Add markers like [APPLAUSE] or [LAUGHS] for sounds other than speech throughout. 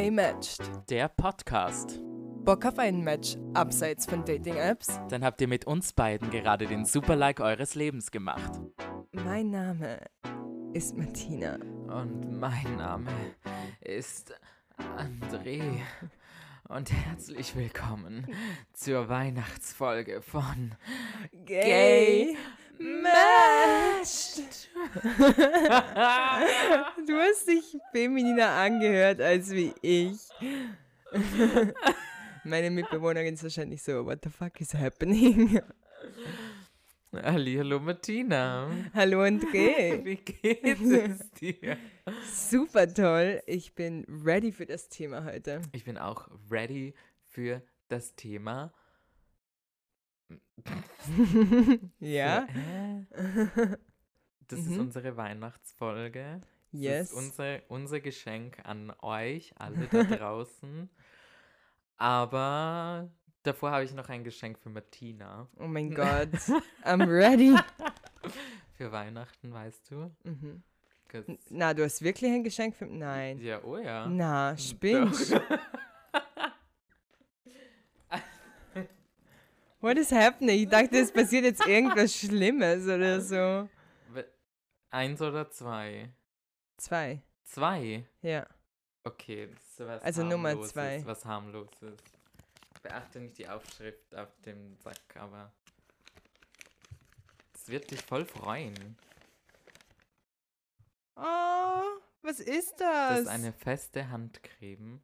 Gay Matched. Der Podcast. Bock auf ein Match abseits von Dating-Apps? Dann habt ihr mit uns beiden gerade den Super-Like eures Lebens gemacht. Mein Name ist Martina. Und mein Name ist André. Und herzlich willkommen zur Weihnachtsfolge von Gay Matched. [LAUGHS] du hast dich femininer angehört als wie ich. Meine Mitbewohnerin ist wahrscheinlich so, what the fuck is happening? Hallo Martina. Hallo André. Wie geht es dir? Super toll. Ich bin ready für das Thema heute. Ich bin auch ready für das Thema. [LAUGHS] ja. Hä? [LAUGHS] Das ist Mhm. unsere Weihnachtsfolge. Das Yes. ist unser, unser Geschenk an euch, alle da [LAUGHS] draußen. Aber davor habe ich noch ein Geschenk für Martina. Oh mein Gott. I'm ready. Für Weihnachten, weißt du? Mhm. Na, du hast wirklich ein Geschenk für. Nein. Ja, oh ja. Na, spinnst. What is happening? Ich dachte, es passiert jetzt irgendwas Schlimmes oder so. We- Eins oder zwei? Zwei. Zwei? Ja. Okay, das ist was Also Nummer harmloses, zwei. Was harmloses. Beachte nicht die Aufschrift auf dem Sack, aber es wird dich voll freuen. Oh, was ist Das das? ist eine feste Handcreme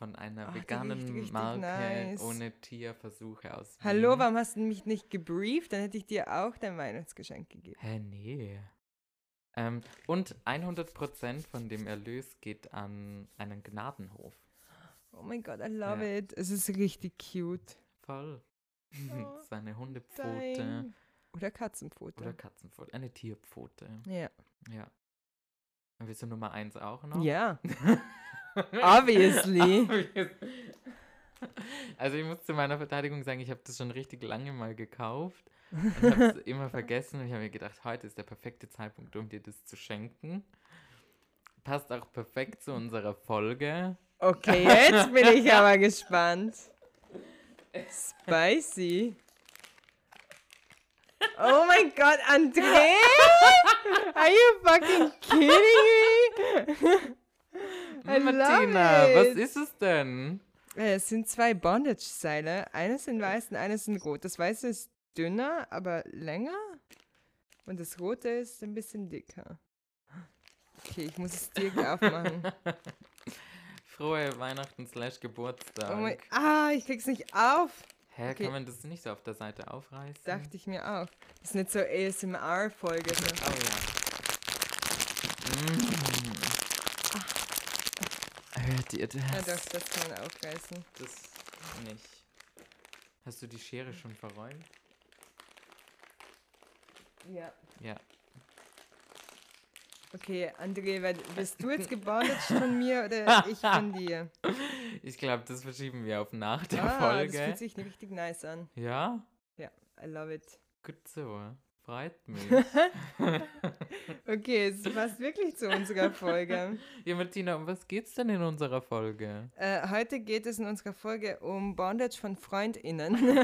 von einer Ach, veganen richtig Marke nice. ohne Tierversuche aus Hallo, Wien. warum hast du mich nicht gebrieft? Dann hätte ich dir auch dein Weihnachtsgeschenk gegeben. Hä, nee. Ähm, und 100% von dem Erlös geht an einen Gnadenhof. Oh mein Gott, I love Ja. it. Es ist richtig cute. Voll. Oh, [LAUGHS] Seine Hundepfote Dein. Oder Katzenpfote. oder Katzenpfote. Eine Tierpfote. ja. Ja. Willst du Nummer 1 auch noch? Ja, [LAUGHS] obviously. [LAUGHS] Also ich muss zu meiner Verteidigung sagen, ich habe das schon richtig lange mal gekauft und habe es immer [LAUGHS] vergessen und ich habe mir gedacht, heute ist der perfekte Zeitpunkt, um dir das zu schenken. Passt auch perfekt zu unserer Folge. Okay, jetzt bin ich [LAUGHS] aber gespannt. Spicy. Oh mein Gott, André? Are you fucking kidding me? I Martina, was ist es denn? Äh, Es sind zwei Bondage-Seile. Eines in weiß und eines in rot. Das weiße ist dünner, aber länger. Und das rote ist ein bisschen dicker. Okay, ich muss es direkt [LAUGHS] aufmachen. Frohe Weihnachten slash Geburtstag. Oh mein, ah, ich krieg's nicht auf. Hä, okay. kann man das nicht so auf der Seite aufreißen? Dachte ich mir auch. Das ist nicht so ASMR-Folge. Oh ja. Hört ihr das? Ja, doch, das kann man aufreißen. Das nicht. Hast du die Schere schon verräumt? Ja. Ja. Okay, André, [LAUGHS] bist du jetzt gebondaged von mir oder [LAUGHS] ich von dir? Ich glaube, das verschieben wir auf nach der ah, das Folge. fühlt sich richtig nice an. Ja? Ja, I love it. Gut so. Freut mich. [LAUGHS] Okay, es passt wirklich zu unserer Folge. [LAUGHS] ja, Martina, um was geht's denn in unserer Folge? Äh, heute geht es in unserer Folge um Bondage von FreundInnen. [LAUGHS]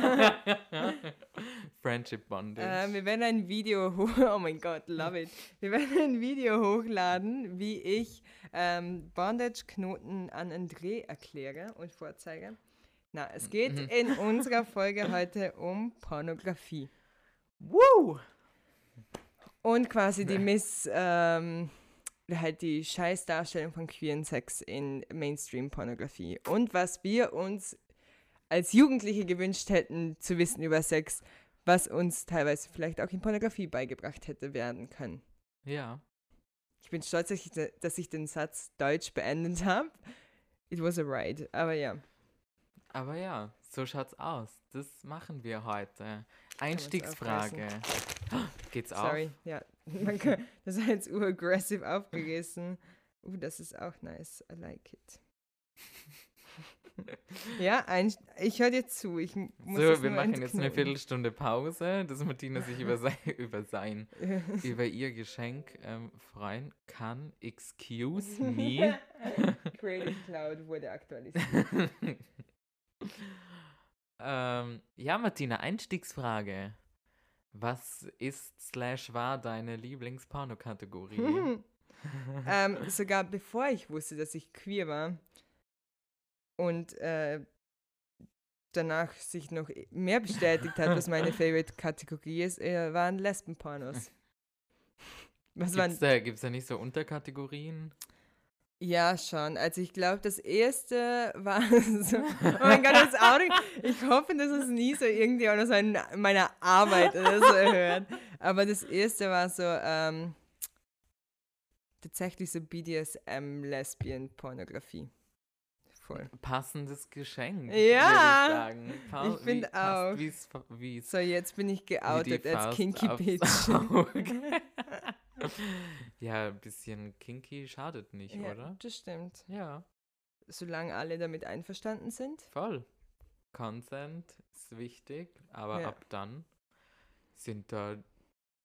Friendship Bondage. äh, wir werden ein Video hoch... Oh mein Gott, love it. Wir werden ein Video hochladen, wie ich ähm, Bondage-Knoten an André erkläre und vorzeige. Na, es geht Mhm. in unserer Folge heute um Pornografie. Woo! Und quasi die Miss... Ähm, halt die Scheißdarstellung von queeren Sex in Mainstream-Pornografie. Und was wir uns als Jugendliche gewünscht hätten zu wissen über Sex, was uns teilweise vielleicht auch in Pornografie beigebracht hätte werden können. Ja. Ich bin stolz, dass ich, de- dass ich den Satz Deutsch beendet habe. It was a ride, aber ja. Aber ja, so schaut's aus. Das machen wir heute. Einstiegsfrage. [GASPS] Geht's Sorry, ja. [LAUGHS] Kann, das war jetzt uraggressive aufgerissen. Uh, das ist auch nice. I like it. [LAUGHS] ja, ein, ich höre dir zu. Ich auf? muss So, wir machen jetzt eine. Viertelstunde Pause, dass Martina sich über sein, [LAUGHS] über sein, über ihr Geschenk ähm, freuen kann. Excuse me. Creative Cloud wurde aktualisiert. Ähm, ja, Martina, Einstiegsfrage. Was ist slash war deine Lieblingsporno-Kategorie? [LAUGHS] ähm, sogar bevor ich wusste, dass ich queer war und äh, danach sich noch mehr bestätigt hat, was meine [LAUGHS] Favorite-Kategorie ist, äh, waren Lesbenpornos. [LAUGHS] Was gibt's waren, da, gibt's da nicht so Unterkategorien? Ja, schon. Also ich glaube, das erste war [LAUGHS] so, oh mein Gott, das [LAUGHS] Outing. Ich hoffe, dass es nie so so in meiner Arbeit oder so hört. Aber das erste war so ähm, tatsächlich so BDSM-Lesbian-Pornografie. Voll. Passendes Geschenk. Ja, ich, ich finde auch. Wie's, wie's, so, jetzt bin ich geoutet als Kinky Bitch. [LAUGHS] [LAUGHS] ja, ein bisschen kinky schadet nicht, ja, oder? Das stimmt. Ja. Solange alle damit einverstanden sind. Voll. Consent ist wichtig, aber ja. ab dann sind da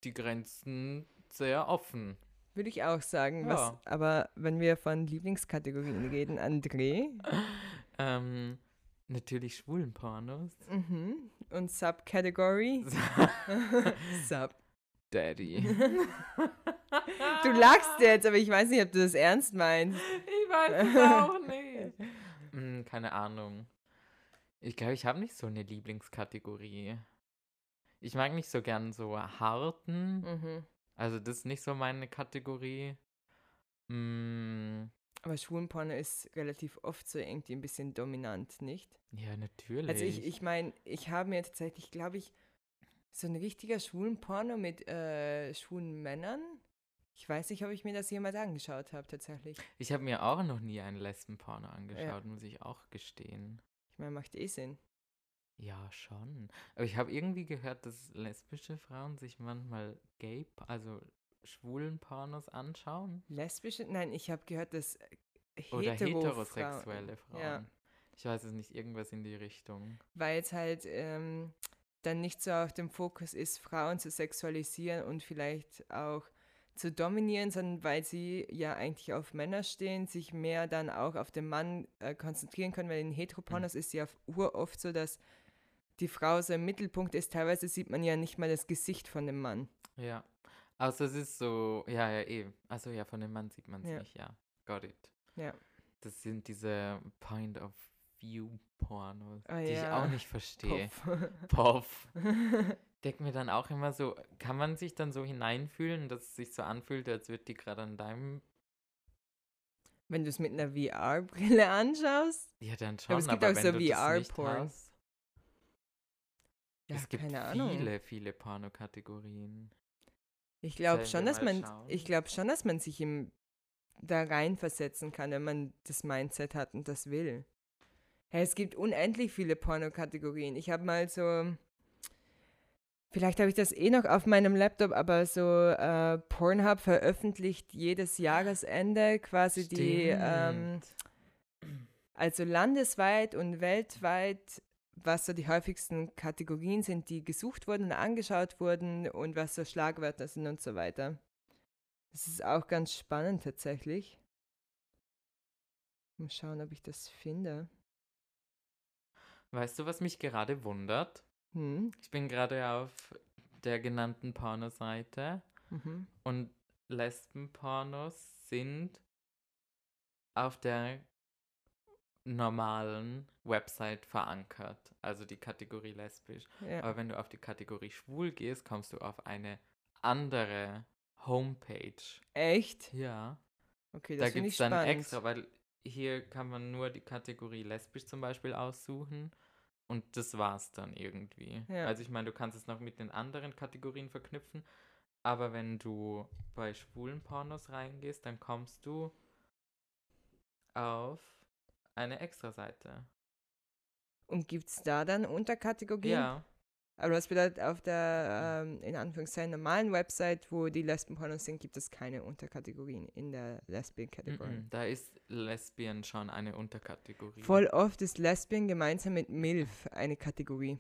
die Grenzen sehr offen. Würde ich auch sagen. Ja. Was, aber wenn wir von Lieblingskategorien reden, André? [LAUGHS] ähm, natürlich schwulen Pornos. Mhm. Und Subcategory? [LAUGHS] Sub. Daddy. du lachst jetzt, aber ich weiß nicht, ob du das ernst meinst. Ich weiß es [LAUGHS] auch nicht. Hm, keine Ahnung. Ich glaube, ich habe nicht so eine Lieblingskategorie. Ich mag nicht so gern so harten. Mhm. Also das ist nicht so meine Kategorie. Mm. Aber Schwulenporno ist relativ oft so irgendwie ein bisschen dominant, nicht? Ja, natürlich. Also ich, ich meine, ich habe mir tatsächlich, glaube ich, so ein richtiger Schwulenporno mit äh, schwulen Männern. Ich weiß nicht, ob ich mir das jemals angeschaut habe, tatsächlich. Ich habe mir auch noch nie einen Lesbenporno angeschaut, ja. muss ich auch gestehen. Ich meine, macht eh Sinn. Ja, schon. Aber ich habe irgendwie gehört, dass lesbische Frauen sich manchmal gay, also schwulen Pornos anschauen. Lesbische? Nein, ich habe gehört, dass hetero Oder heterosexuelle Frauen. Frauen. Ja. Ich weiß es nicht, irgendwas in die Richtung. Weil es halt ähm, dann nicht so auf dem Fokus ist, Frauen zu sexualisieren und vielleicht auch zu dominieren, sondern weil sie ja eigentlich auf Männer stehen, sich mehr dann auch auf den Mann äh, konzentrieren können, weil in Heteropornos mhm. ist ja uroft so, dass die Frau so im Mittelpunkt ist. Teilweise sieht man ja nicht mal das Gesicht von dem Mann. Ja. Also es ist so, ja, ja, eh. Also ja, von dem Mann sieht man es ja. nicht, ja. Got it. Ja. Das sind diese Point of View Pornos, ah, die ja. ich auch nicht verstehe. Poff. [LAUGHS] [LAUGHS] Denk mir dann auch immer so, kann man sich dann so hineinfühlen, dass es sich so anfühlt, als würde die gerade an deinem wenn du es mit einer VR-Brille anschaust? Ja, dann schon. Aber es gibt aber auch so VR-Porn. Ja, es gibt viele, Ahnung. viele Porno-Kategorien. Ich glaube schon, dass man, ich glaube schon, dass man sich im, da reinversetzen kann, wenn man das Mindset hat und das will. Hey, es gibt unendlich viele Porno-Kategorien. Ich habe mal so, vielleicht habe ich das eh noch auf meinem Laptop, aber so äh, Pornhub veröffentlicht jedes Jahresende quasi Stimmt. die, ähm, also landesweit und weltweit was so die häufigsten Kategorien sind, die gesucht wurden und angeschaut wurden und was so Schlagwörter sind und so weiter. Das ist auch ganz spannend tatsächlich. Mal schauen, ob ich das finde. Weißt du, was mich gerade wundert? Hm? Ich bin gerade auf der genannten Pornoseite mhm. und Lesbenpornos sind auf der normalen Website verankert, also die Kategorie lesbisch. Ja. Aber wenn du auf die Kategorie schwul gehst, kommst du auf eine andere Homepage. Echt? Ja. Okay, das da gibt es dann extra, weil hier kann man nur die Kategorie lesbisch zum Beispiel aussuchen und das war's dann irgendwie. Ja. Also ich meine, du kannst es noch mit den anderen Kategorien verknüpfen, aber wenn du bei schwulen Pornos reingehst, dann kommst du auf eine Extra-Seite. Und gibt es da dann Unterkategorien? Ja. Aber das bedeutet, auf der, ähm, in Anführungszeichen, normalen Website, wo die Lesben-Pornos sind, gibt es keine Unterkategorien in der Lesbian-Kategorie. Mm -mm, da ist Lesbian schon eine Unterkategorie. Voll oft ist Lesbian gemeinsam mit MILF eine Kategorie.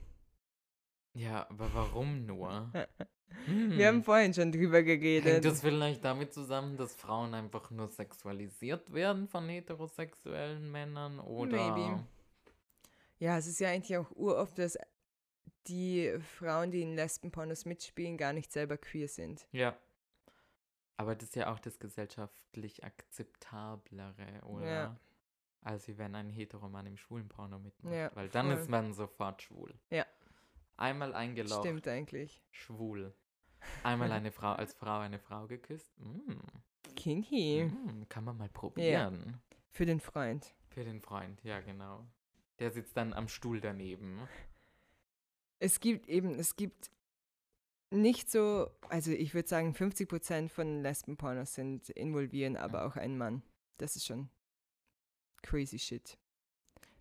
Ja, aber warum nur? [LAUGHS] Wir haben Hm. vorhin schon drüber Hängt geredet. das vielleicht damit zusammen, dass Frauen einfach nur sexualisiert werden von heterosexuellen Männern oder Maybe. Ja, es ist ja eigentlich auch uroft, dass die Frauen, die in Lesbenpornos mitspielen, gar nicht selber queer sind. ja. Aber das ist ja auch das gesellschaftlich akzeptablere, oder? Ja. Als wenn ein Heteroman im schwulen Porno mitmacht. Ja, weil dann voll. ist man sofort schwul. Ja. Einmal eingeloggt, Stimmt eigentlich. schwul. Einmal [LAUGHS] eine Frau als Frau eine Frau geküsst. Mm, Kinky. mm, kann man mal probieren. Für den Freund. Für den Freund, ja genau. Der sitzt dann am Stuhl daneben. Es gibt eben, es gibt nicht so, also ich würde sagen, 50% von Lesbenpornos sind involvieren aber auch einen Mann. Das ist schon crazy shit.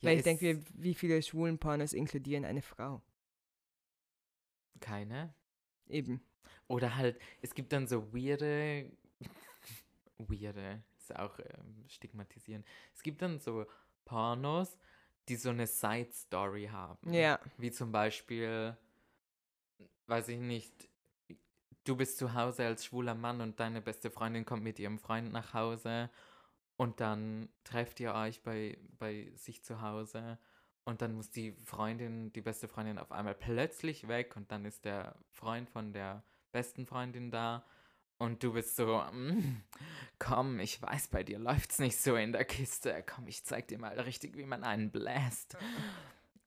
Ja, Weil ich denke, wie, viele schwulen Pornos inkludieren eine Frau? Keine. Eben. Oder halt, es gibt dann so weirde, [LAUGHS] weirde, ist auch ähm, stigmatisieren. Es gibt dann so Pornos, die so eine Side-Story haben. Ja. Wie zum Beispiel, weiß ich nicht, du bist zu Hause als schwuler Mann und deine beste Freundin kommt mit ihrem Freund nach Hause und dann trefft ihr euch bei, bei sich zu Hause und dann muss die Freundin, die beste Freundin auf einmal plötzlich weg und dann ist der Freund von der besten Freundin da und du bist so, "Mm, komm, ich weiß, bei dir läuft's nicht so in der Kiste, komm, ich zeig dir mal richtig, wie man einen bläst.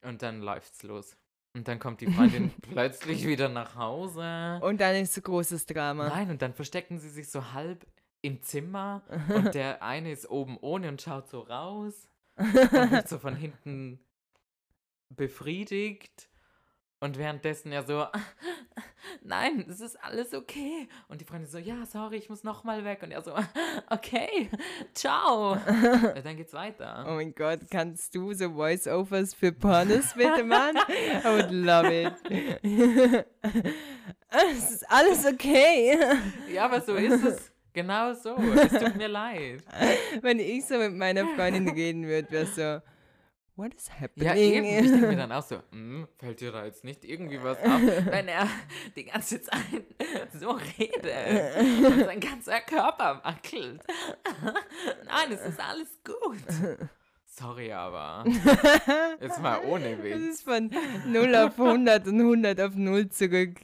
Und dann läuft's los. Und dann kommt die Freundin [LAUGHS] plötzlich wieder nach Hause. Und dann ist ein großes Drama. Nein, und dann verstecken sie sich so halb im Zimmer [LAUGHS] und der eine ist oben ohne und schaut so raus und wird so von hinten befriedigt. Und währenddessen ja so, nein, es ist alles okay. Und die Freundin so, ja, sorry, ich muss nochmal weg. Und er so, [LAUGHS] okay, ciao. Und dann geht's weiter. Oh mein Gott, kannst du so Voice-Overs für Pornos bitte machen? I would love it. [LAUGHS] es ist alles okay. Ja, aber so ist es. Genau so. Es tut mir leid. Wenn ich so mit meiner Freundin reden würde, wäre so, what is happening? Ja, eben. Ich denke mir dann [LAUGHS] auch so, hm, fällt dir da jetzt nicht irgendwie was auf, wenn er die ganze Zeit [LAUGHS] so redet und sein ganzer Körper wackelt. [LAUGHS] Nein, es ist alles gut. Sorry, aber jetzt mal ohne Das Witz. ist von 0 auf 100 und 100 auf 0 zurück.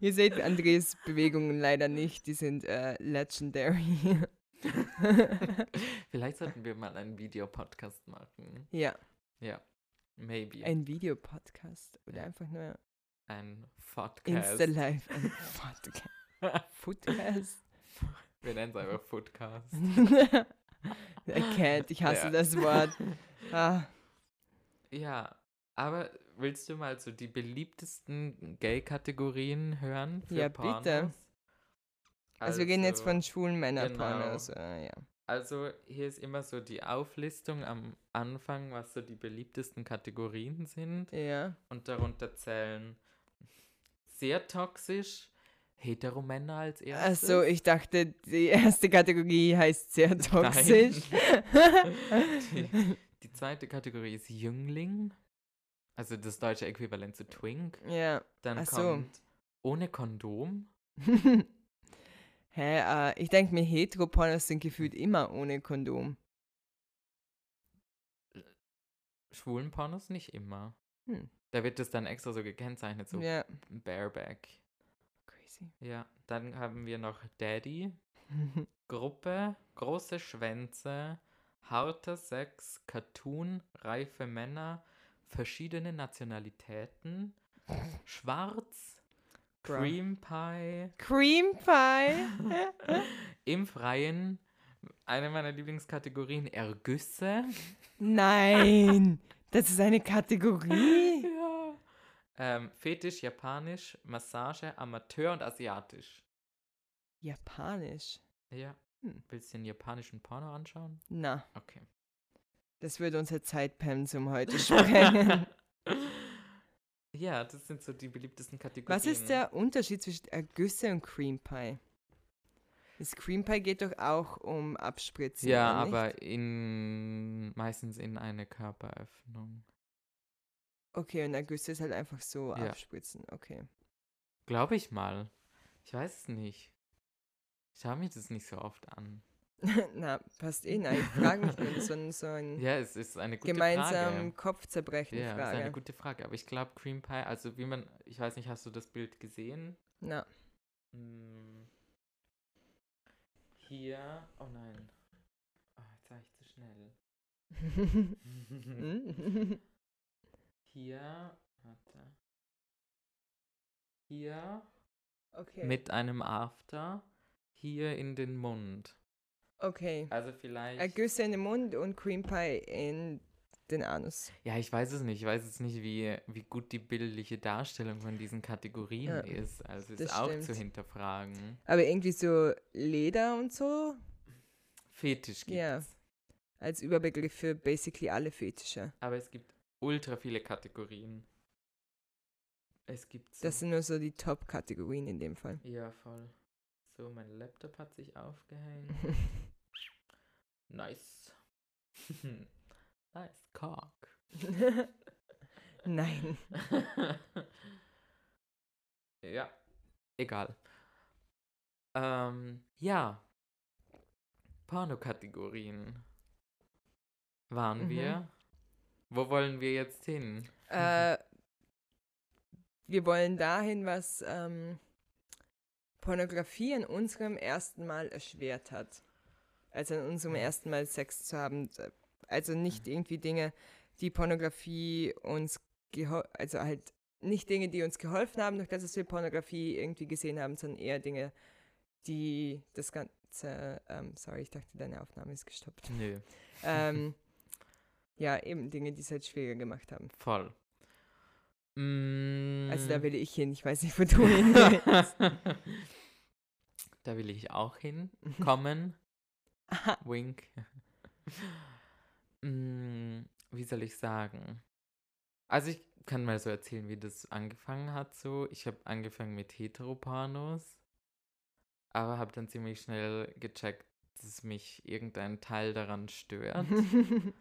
Ihr seht Andres Bewegungen leider nicht, die sind äh, legendary. Vielleicht sollten wir mal einen Videopodcast machen. ja, Ja, maybe. ein Videopodcast oder Ja. einfach nur Ein Podcast. Insta-Live. Ein [LAUGHS] Podcast. Foodcast. Wir nennen es einfach Foodcast. [LAUGHS] I can't, ich hasse Ja. das Wort. [LAUGHS] Ah, Ja, aber willst du mal so die beliebtesten Gay-Kategorien hören? Für Ja, bitte. Pornos? also, wir gehen jetzt von schwulen Männern genau. Pornos. Äh, ja. Also hier ist immer so die Auflistung am Anfang, was so die beliebtesten Kategorien sind. ja. Und darunter zählen sehr toxisch, Heteromänner als erstes. Achso, ich dachte, die erste Kategorie heißt sehr toxisch. [LAUGHS] die, die zweite Kategorie ist Jüngling. Also das deutsche Äquivalent zu Twink. ja. Dann Ach so. kommt ohne Kondom. [LAUGHS] Hä, äh, ich denke mir, Heteropornos sind gefühlt immer ohne Kondom. Schwulen Pornos nicht immer. Hm. Da wird es dann extra so gekennzeichnet, so Ja, bareback. crazy. Ja, dann haben wir noch Daddy, [LAUGHS] Gruppe, große Schwänze, harter Sex, Cartoon, reife Männer, verschiedene Nationalitäten, [LAUGHS] schwarz. Cream Pie, Cream Pie. [LAUGHS] im Freien, eine meiner Lieblingskategorien, Ergüsse. Nein, [LAUGHS] das ist eine Kategorie. Ja. Ähm, Fetisch, Japanisch, Massage, Amateur und Asiatisch. Japanisch. Ja. Hm. Willst du den japanischen Porno anschauen? Na, Okay. das würde unser Zeitpensum heute sprengen. [LAUGHS] ja, das sind so die beliebtesten Kategorien. Was ist der Unterschied zwischen Ergüsse und Cream Pie? Das Cream Pie geht doch auch um Abspritzen. Ja, aber in meistens in eine Körperöffnung. Okay, und Ergüsse ist halt einfach so Ja. abspritzen. Okay. Glaube ich mal. Ich weiß es nicht. Ich schaue mir das nicht so oft an. [LAUGHS] Na, passt eh nein. Ich frage mich nur, so ein, so ein Ja, es ist eine gute gemeinsam Frage. Kopfzerbrechen Ja, ist eine Frage. gute Frage. Aber ich glaube, Cream Pie, also wie man, ich weiß nicht, hast du das Bild gesehen? Na, Hm. Hier, oh nein. Oh, jetzt war ich zu schnell. [LAUGHS] [LAUGHS] Hier, warte. Hier okay. mit einem After, hier in den Mund. Okay. Also vielleicht. Ergüsse in den Mund und Cream Pie in den Anus. Ja, ich weiß es nicht. Ich weiß jetzt nicht, wie, wie gut die bildliche Darstellung von diesen Kategorien Ja, ist. Also ist auch zu stimmt. hinterfragen. Aber irgendwie so Leder und so Fetisch gibt Ja. es. als Überbegriff für basically alle Fetische. Aber es gibt ultra viele Kategorien. Es gibt so. Das sind nur so die Top-Kategorien in dem Fall. ja, voll. So, mein Laptop hat sich aufgehängt. [LAUGHS] nice. [LAUGHS] nice cock. Nein. [LAUGHS] ja, egal. Ähm, ja. Pornokategorien. Waren Mhm. wir? Wo wollen wir jetzt hin? äh, wir wollen dahin, was ähm, Pornografie an unserem ersten Mal erschwert hat. Also an unserem ersten Mal Sex zu haben. Also nicht irgendwie Dinge, die Pornografie uns geholfen, also halt nicht Dinge, die uns geholfen haben, durch das dass wir Pornografie irgendwie gesehen haben, sondern eher Dinge, die das Ganze, ähm, sorry, ich dachte, deine Aufnahme ist gestoppt. Nö, [LAUGHS] ähm, ja, eben Dinge, die es halt schwieriger gemacht haben. voll. Mm. Also da will ich hin, ich weiß nicht, wo du hin [LAUGHS] willst. da will ich auch hinkommen. [LAUGHS] Aha. [LAUGHS] Wink. [LAUGHS] mm, wie soll ich sagen? Also ich kann mal so erzählen, wie das angefangen hat. So, ich habe angefangen mit Heteropornos, aber habe dann ziemlich schnell gecheckt, dass mich irgendein Teil daran stört. [LAUGHS]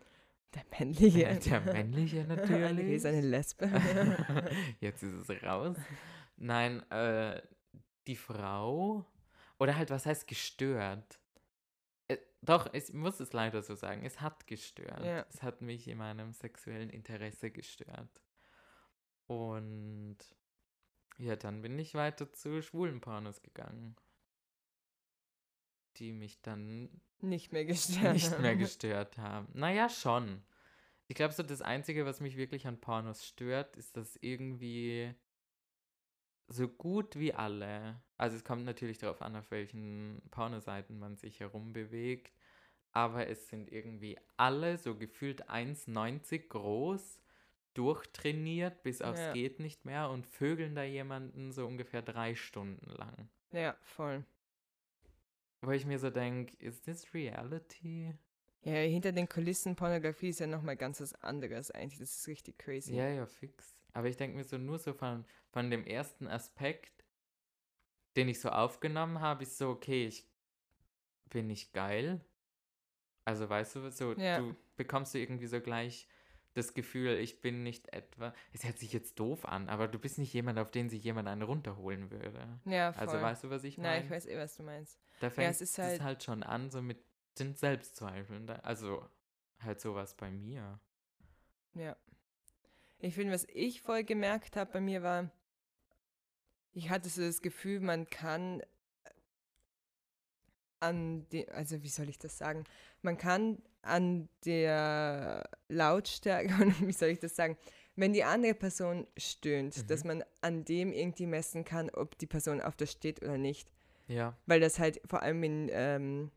Der männliche. Der männliche natürlich. ist eine Lesbe. Jetzt ist es raus. Nein, äh, die Frau. Oder halt, was heißt gestört? Äh, doch, ich muss es leider so sagen. Es hat gestört. Ja. Es hat mich in meinem sexuellen Interesse gestört. Und ja, dann bin ich weiter zu schwulen Pornos gegangen. Die mich dann Nicht mehr gestört. nicht mehr gestört haben. Naja, schon. Ich glaube, so das Einzige, was mich wirklich an Pornos stört, ist, dass irgendwie so gut wie alle, also es kommt natürlich darauf an, auf welchen Pornoseiten man sich herumbewegt, aber es sind irgendwie alle so gefühlt 1,90 groß, durchtrainiert bis aufs Ja. geht nicht mehr und vögeln da jemanden so ungefähr drei Stunden lang. Ja, voll. Wo ich mir so denke, ist das Reality? Ja, hinter den Kulissen Pornografie ist ja nochmal ganz was anderes eigentlich. Das ist richtig crazy. Ja, ja, fix. Aber ich denke mir so nur so von, von dem ersten Aspekt, den ich so aufgenommen habe, ist so, okay, ich bin nicht geil. Also weißt du, so, Ja. du bekommst du irgendwie so gleich das Gefühl, ich bin nicht etwa, es hört sich jetzt doof an, aber du bist nicht jemand, auf den sich jemand einen runterholen würde. Ja, voll. Also weißt du, was ich Nein, meine? ich weiß eh, was du meinst. Da fängt es es ist halt, halt- schon an, so mit den Selbstzweifeln. Also halt sowas bei mir. Ja. Ich finde, was ich voll gemerkt habe bei mir war, ich hatte so das Gefühl, man kann an die, also wie soll ich das sagen? Man kann an der Lautstärke, [LAUGHS] wie soll ich das sagen, wenn die andere Person stöhnt, dass Mhm. man an dem irgendwie messen kann, ob die Person auf das steht oder nicht. Ja. Weil das halt vor allem in, ähm,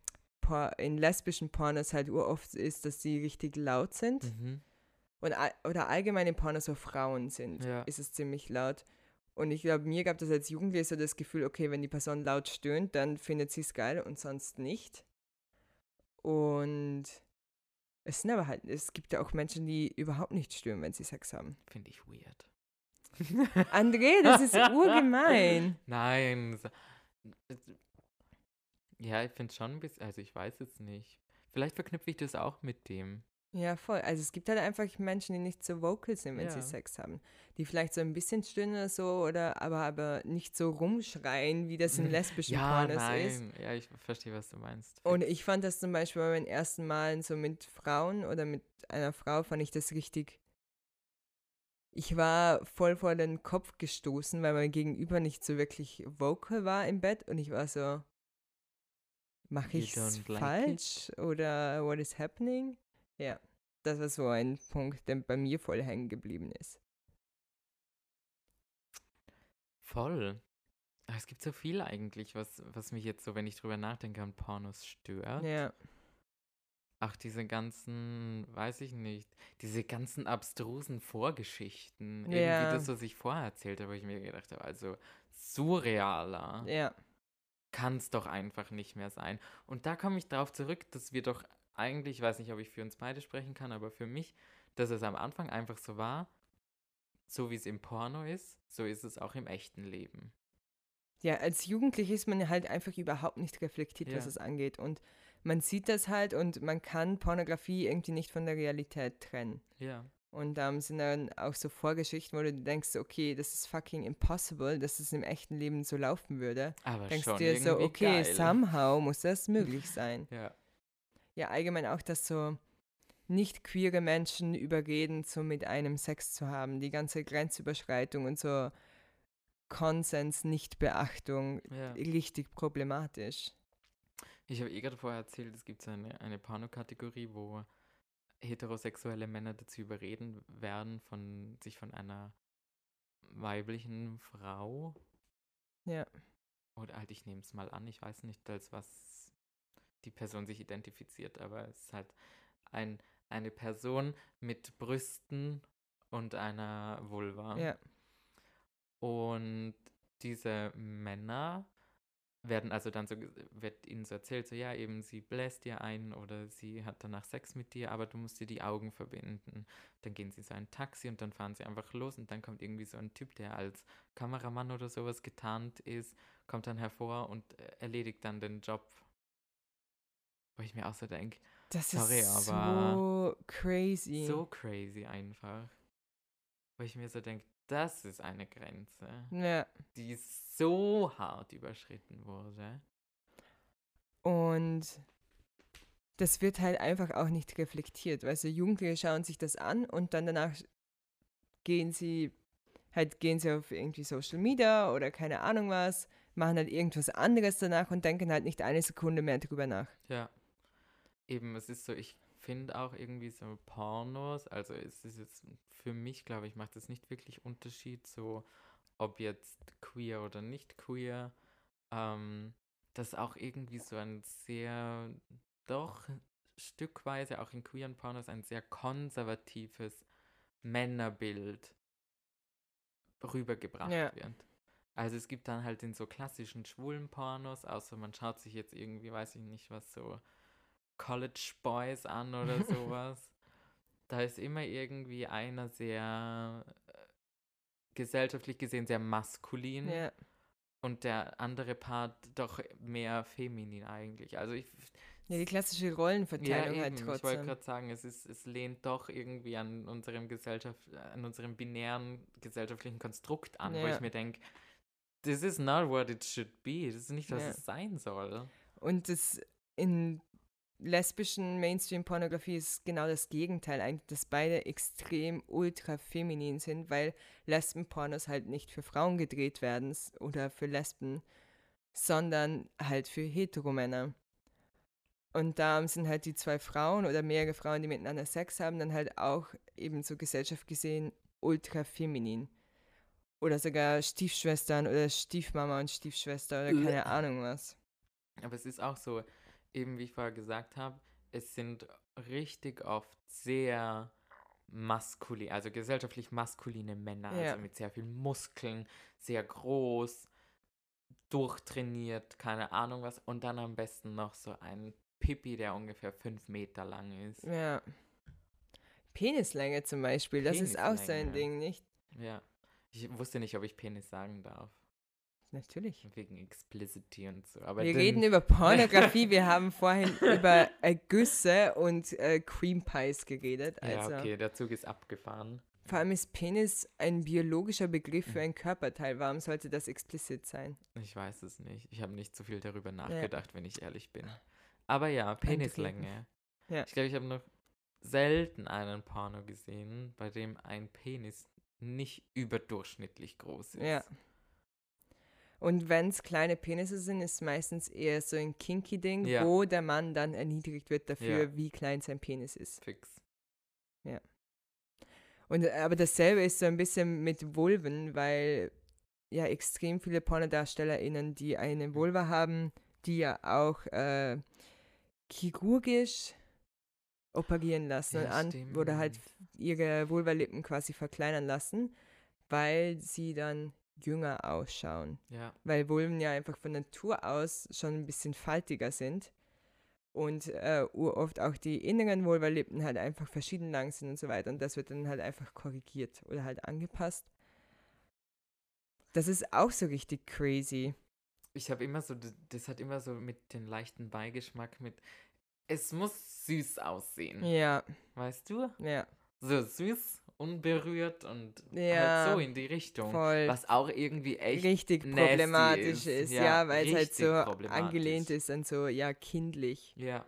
in lesbischen Pornos halt uroft ist, dass sie richtig laut sind. Mhm. Und, all- oder allgemein in Pornos, wo Frauen sind, Ja. ist es ziemlich laut. Und ich glaube, mir gab das als Jugendlicher so das Gefühl, okay, wenn die Person laut stöhnt, dann findet sie es geil und sonst nicht. Und es sind aber halt, es gibt ja auch Menschen, die überhaupt nicht stören, wenn sie Sex haben. Finde ich weird. André, das ist [LAUGHS] urgemein. Nein. so- Ja, ich finde schon ein bisschen, also ich weiß jetzt nicht. Vielleicht verknüpfe ich das auch mit dem. Ja, voll. Also es gibt halt einfach Menschen, die nicht so vocal sind, wenn Ja. sie Sex haben. Die vielleicht so ein bisschen stöhnen oder so, oder aber, aber nicht so rumschreien, wie das in [LAUGHS] lesbischen Ja, Pornos ist. nein. Ja, ich verstehe, was du meinst. Und ich fand das zum Beispiel bei meinen ersten Malen so mit Frauen oder mit einer Frau, fand ich das richtig. Ich war voll vor den Kopf gestoßen, weil mein Gegenüber nicht so wirklich vocal war im Bett und ich war so, mache You ich don't like falsch oder what is happening? Ja, das war so ein Punkt, der bei mir voll hängen geblieben ist. Voll. Aber es gibt so viel eigentlich, was, was mich jetzt so, wenn ich drüber nachdenke, an Pornos stört. Ja, Ach, diese ganzen, weiß ich nicht, diese ganzen abstrusen Vorgeschichten. Irgendwie Ja. das, was ich vorher erzählt habe, wo ich mir gedacht habe, also surrealer ja, kann es doch einfach nicht mehr sein. Und da komme ich darauf zurück, dass wir doch eigentlich, ich weiß nicht, ob ich für uns beide sprechen kann, aber für mich, dass es am Anfang einfach so war, so wie es im Porno ist, so ist es auch im echten Leben. ja, als Jugendlich ist man halt einfach überhaupt nicht reflektiert, was Ja. es angeht. Und man sieht das halt und man kann Pornografie irgendwie nicht von der Realität trennen. Ja. Und ähm, sind dann auch so Vorgeschichten, wo du denkst, okay, das ist fucking impossible, dass es im echten Leben so laufen würde. Aber Denkst schon dir so, okay, geil. somehow muss das möglich sein. Ja. Ja, allgemein auch, dass so nicht queere Menschen überreden, so mit einem Sex zu haben. Die ganze Grenzüberschreitung und so Konsens-Nichtbeachtung, ja. richtig problematisch. Ich habe eh gerade vorher erzählt, es gibt so eine, eine Porno-Kategorie, wo heterosexuelle Männer dazu überreden werden, von, sich von einer weiblichen Frau, Ja, oder halt, ich nehme es mal an, ich weiß nicht, als was die Person sich identifiziert, aber es ist halt ein, eine Person mit Brüsten und einer Vulva. ja, Und diese Männer werden also dann so, wird ihnen so erzählt, so ja, eben sie bläst dir ein oder sie hat danach Sex mit dir, aber du musst dir die Augen verbinden. Dann gehen sie so ein Taxi und dann fahren sie einfach los und dann kommt irgendwie so ein Typ, der als Kameramann oder sowas getarnt ist, kommt dann hervor und äh, erledigt dann den Job. Wo ich mir auch so denke, das Sorry, ist aber so crazy. so crazy einfach. Wo ich mir so denke, das ist eine Grenze. ja. die so hart überschritten wurde. Und das wird halt einfach auch nicht reflektiert. Weißt du, Jugendliche schauen sich das an und dann danach gehen sie, halt gehen sie auf irgendwie Social Media oder keine Ahnung was, machen halt irgendwas anderes danach und denken halt nicht eine Sekunde mehr drüber nach. Ja. Eben, es ist so, ich finde auch irgendwie so Pornos, also es ist jetzt für mich, glaube ich, macht es nicht wirklich Unterschied, so ob jetzt queer oder nicht queer, ähm, das auch irgendwie so ein sehr, doch stückweise auch in queeren Pornos ein sehr konservatives Männerbild rübergebracht Ja. wird. Also es gibt dann halt in so klassischen schwulen Pornos, außer man schaut sich jetzt irgendwie, weiß ich nicht, was so College Boys an oder [LAUGHS] sowas. da ist immer irgendwie einer sehr äh, gesellschaftlich gesehen sehr maskulin Ja, und der andere Part doch mehr feminin eigentlich. Also ich ja die klassische ja, Rollenverteilung eben. halt Ich wollte trotzdem. gerade sagen, es, ist, es lehnt doch irgendwie an unserem Gesellschaft, an unserem binären gesellschaftlichen Konstrukt an, wo Ja. ich mir denke, this is not what it should be. Das ist nicht, was Ja. es sein soll. Und das in lesbischen Mainstream-Pornografie ist genau das Gegenteil eigentlich, dass beide extrem ultra feminin sind, weil Lesben-Pornos halt nicht für Frauen gedreht werden oder für Lesben, sondern halt für Heteromänner. Und da sind halt die zwei Frauen oder mehrere Frauen, die miteinander Sex haben, dann halt auch eben so Gesellschaft gesehen ultra feminin. Oder sogar Stiefschwestern oder Stiefmama und Stiefschwester oder keine. Ahnung was. Aber es ist auch so, eben wie ich vorher gesagt habe, es sind richtig oft sehr maskulin, also gesellschaftlich maskuline Männer, Ja. also mit sehr vielen Muskeln, sehr groß, durchtrainiert, keine Ahnung was, und dann am besten noch so ein Pipi, der ungefähr fünf Meter lang ist. Ja. Penislänge zum Beispiel, das ist auch so ein Penislänge. Ding, nicht? Ja. Ich wusste nicht, ob ich Penis sagen darf. Natürlich. Wegen Explicity und so. Aber wir reden [LAUGHS] über Pornografie. wir haben vorhin über äh, Güsse und äh, Cream Pies geredet. Also. Ja, okay, der Zug ist abgefahren. Vor allem ist Penis ein biologischer Begriff für ein Körperteil. Warum sollte das explizit sein? Ich weiß es nicht. Ich habe nicht so viel darüber nachgedacht, wenn ich ehrlich bin. Aber ja, Penislänge. Ja. Ich glaube, ich habe noch selten einen Porno gesehen, bei dem ein Penis nicht überdurchschnittlich groß ist. Ja. Und wenn es kleine Penisse sind, ist meistens eher so ein kinky Ding, Ja. wo der Mann dann erniedrigt wird dafür, Ja. wie klein sein Penis ist. Fix. Und äh, aber dasselbe ist so ein bisschen mit Vulven, weil ja extrem viele PornodarstellerInnen, die eine Vulva haben, die ja auch äh, chirurgisch operieren lassen Ja, und an, oder halt ihre Vulvalippen quasi verkleinern lassen, weil sie dann jünger ausschauen. Ja, Weil Vulven ja einfach von Natur aus schon ein bisschen faltiger sind und äh, oft auch die inneren Vulvalippen halt einfach verschieden lang sind und so weiter. Und das wird dann halt einfach korrigiert oder halt angepasst. Das ist auch so richtig crazy. ich habe immer so, das, hat immer so mit den leichten Beigeschmack mit, es muss süß aussehen. Ja, Weißt du? ja, So süß, unberührt und Ja, halt so in die Richtung. voll. Was auch irgendwie echt richtig problematisch ist. ist, Ja, ja, weil es halt so angelehnt ist an so, ja, kindlich. Ja.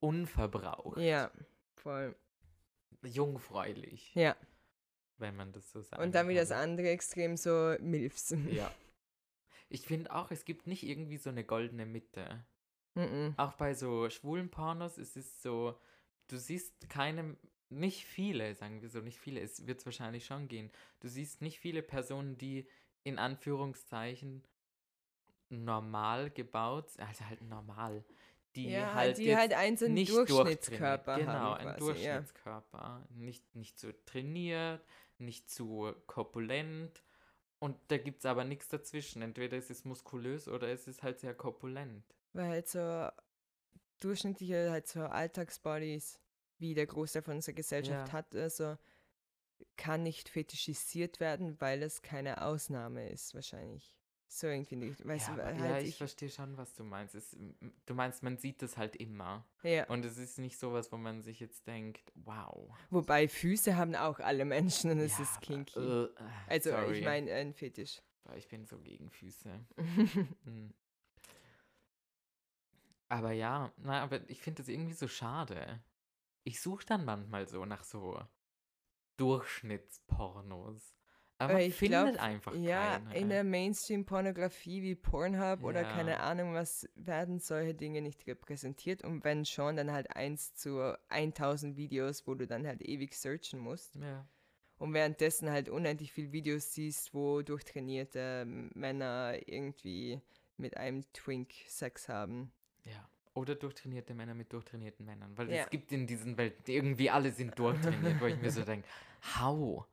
Unverbraucht. Ja, voll. Jungfräulich, Ja. wenn man das so sagt. Und dann wieder das andere Extrem so Milfs. [LAUGHS] Ja. Ich finde auch, es gibt nicht irgendwie so eine goldene Mitte. Mhm. Auch bei so schwulen Pornos ist es so, du siehst keine, nicht viele, sagen wir so, nicht viele, es wird wahrscheinlich schon gehen. Du siehst nicht viele Personen, die in Anführungszeichen normal gebaut, also halt normal, die ja, halt die halt einen so einen nicht Durchschnittskörper. Genau, haben. ein quasi, ja. Durchschnittskörper. Nicht, nicht zu trainiert, nicht zu korpulent. Und da gibt es aber nichts dazwischen. Entweder es ist muskulös oder es ist halt sehr korpulent. Weil halt so durchschnittliche, halt so Alltagsbodies, wie der Großteil von unserer Gesellschaft Ja. hat, also kann nicht fetischisiert werden, weil es keine Ausnahme ist, wahrscheinlich. So irgendwie nicht. Weißt ja, du, weil ja, halt ich, ich, verstehe schon, was du meinst. Es, du meinst, man sieht das halt immer. ja. Und es ist nicht sowas, wo man sich jetzt denkt, wow. Wobei Füße haben auch alle Menschen und es ja, ist kinky. äh, also sorry. ich meine ein Fetisch. Ich bin so gegen Füße. [LAUGHS] Hm. Aber ja, na, aber ich finde das irgendwie so schade. Ich suche dann manchmal so nach so Durchschnittspornos. Aber man ich findet glaub, einfach ja, keine. in der Mainstream-Pornografie wie Pornhub oder Ja. keine Ahnung was, werden solche Dinge nicht repräsentiert. Und wenn schon, dann halt eins zu 1000 Videos, wo du dann halt ewig searchen musst. ja. Und währenddessen halt unendlich viele Videos siehst, wo durchtrainierte Männer irgendwie mit einem Twink Sex haben. ja. Oder durchtrainierte Männer mit durchtrainierten Männern. Weil Ja. es gibt in diesen Welten irgendwie alle sind durchtrainiert, wo ich mir so denke, how?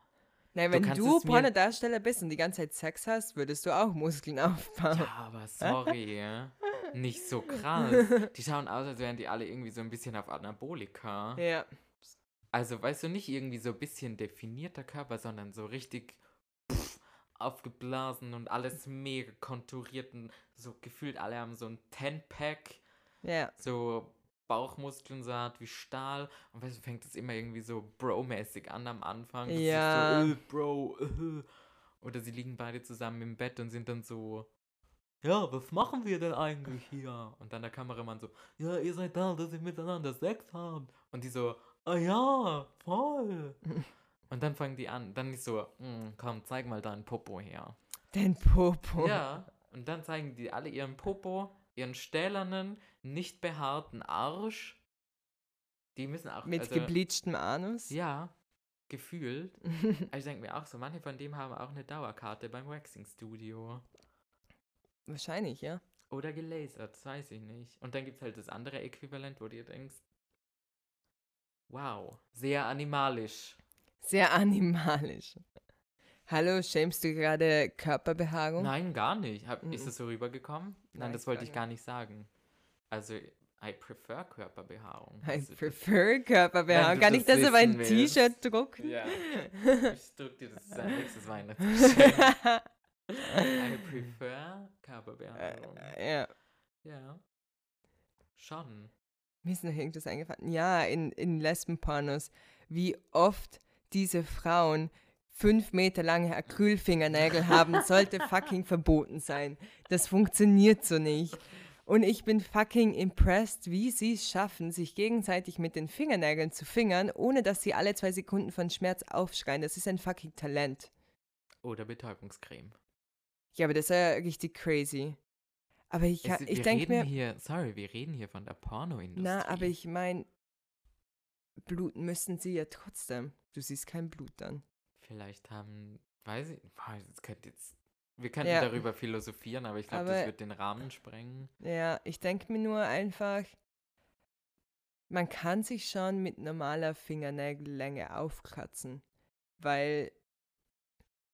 Na, wenn du mir- Pornodarsteller bist und die ganze Zeit Sex hast, würdest du auch Muskeln aufbauen. Ja, aber sorry, nicht so krass. Die schauen aus, als wären die alle irgendwie so ein bisschen auf Anabolika. Ja. Also, weißt du, nicht irgendwie so ein bisschen definierter Körper, sondern so richtig pff, aufgeblasen und alles mega konturiert und so gefühlt alle haben so ein Ten-Pack, Ja. so Bauchmuskeln so hart wie Stahl und weißt du, fängt es immer irgendwie so Bro-mäßig an am Anfang. Das Ja. So, äh, Bro, äh. Oder sie liegen beide zusammen im Bett und sind dann so, ja, was machen wir denn eigentlich hier? Und dann der Kameramann so, ja, ihr seid da, dass ihr miteinander Sex habt. Und die so, ah ja, voll. [LAUGHS] und dann fangen die an, dann ist so, "Mm, komm, zeig mal deinen Popo her. Dein Popo. Ja, und dann zeigen die alle ihren Popo, ihren stählernen, nicht behaarten Arsch. Die müssen auch, Mit also, gebleachtem Anus. ja, gefühlt. [LAUGHS] Also ich denke mir auch so, manche von dem haben auch eine Dauerkarte beim Waxing-Studio. Wahrscheinlich, ja. Oder gelasert, das weiß ich nicht. Und dann gibt es halt das andere Äquivalent, wo du dir denkst, wow, sehr animalisch. Sehr animalisch. Hallo, schämst du gerade Körperbehaarung? Nein, gar nicht. Hab, ist Mhm. es so rübergekommen? Nein, Nein, das wollte ich gar nicht sagen. Also, I prefer Körperbehaarung. I Also, prefer [LAUGHS] Körperbehaarung. Kann ich das auf ein. T-Shirt drucken? Ja. [LAUGHS] Ich drück dir das nächstes Weihnachtsgeschenk. I prefer Körperbehandlung. Äh, ja. Ja. Schon. Mir ist noch irgendwas eingefallen. Ja, in, in Lesbenpornos, wie oft diese Frauen fünf Meter lange Acrylfingernägel haben, sollte fucking [LAUGHS] verboten sein. Das funktioniert so nicht. Und ich bin fucking impressed, wie sie es schaffen, sich gegenseitig mit den Fingernägeln zu fingern, ohne dass sie alle zwei Sekunden von Schmerz aufschreien. Das ist ein fucking Talent. Oder Betäubungscreme. Ja, aber das ist ja richtig crazy. Aber ich, Es- ich denke mir, hier, sorry, wir reden hier von der Pornoindustrie. na, aber ich meine, bluten müssen sie ja trotzdem. Du siehst kein Blut dann. Vielleicht haben, weiß ich, boah, das könnte jetzt, wir könnten Ja. darüber philosophieren, aber ich glaube, das wird den Rahmen sprengen. Ja, ich denke mir nur einfach, man kann sich schon mit normaler Fingernägellänge aufkratzen, weil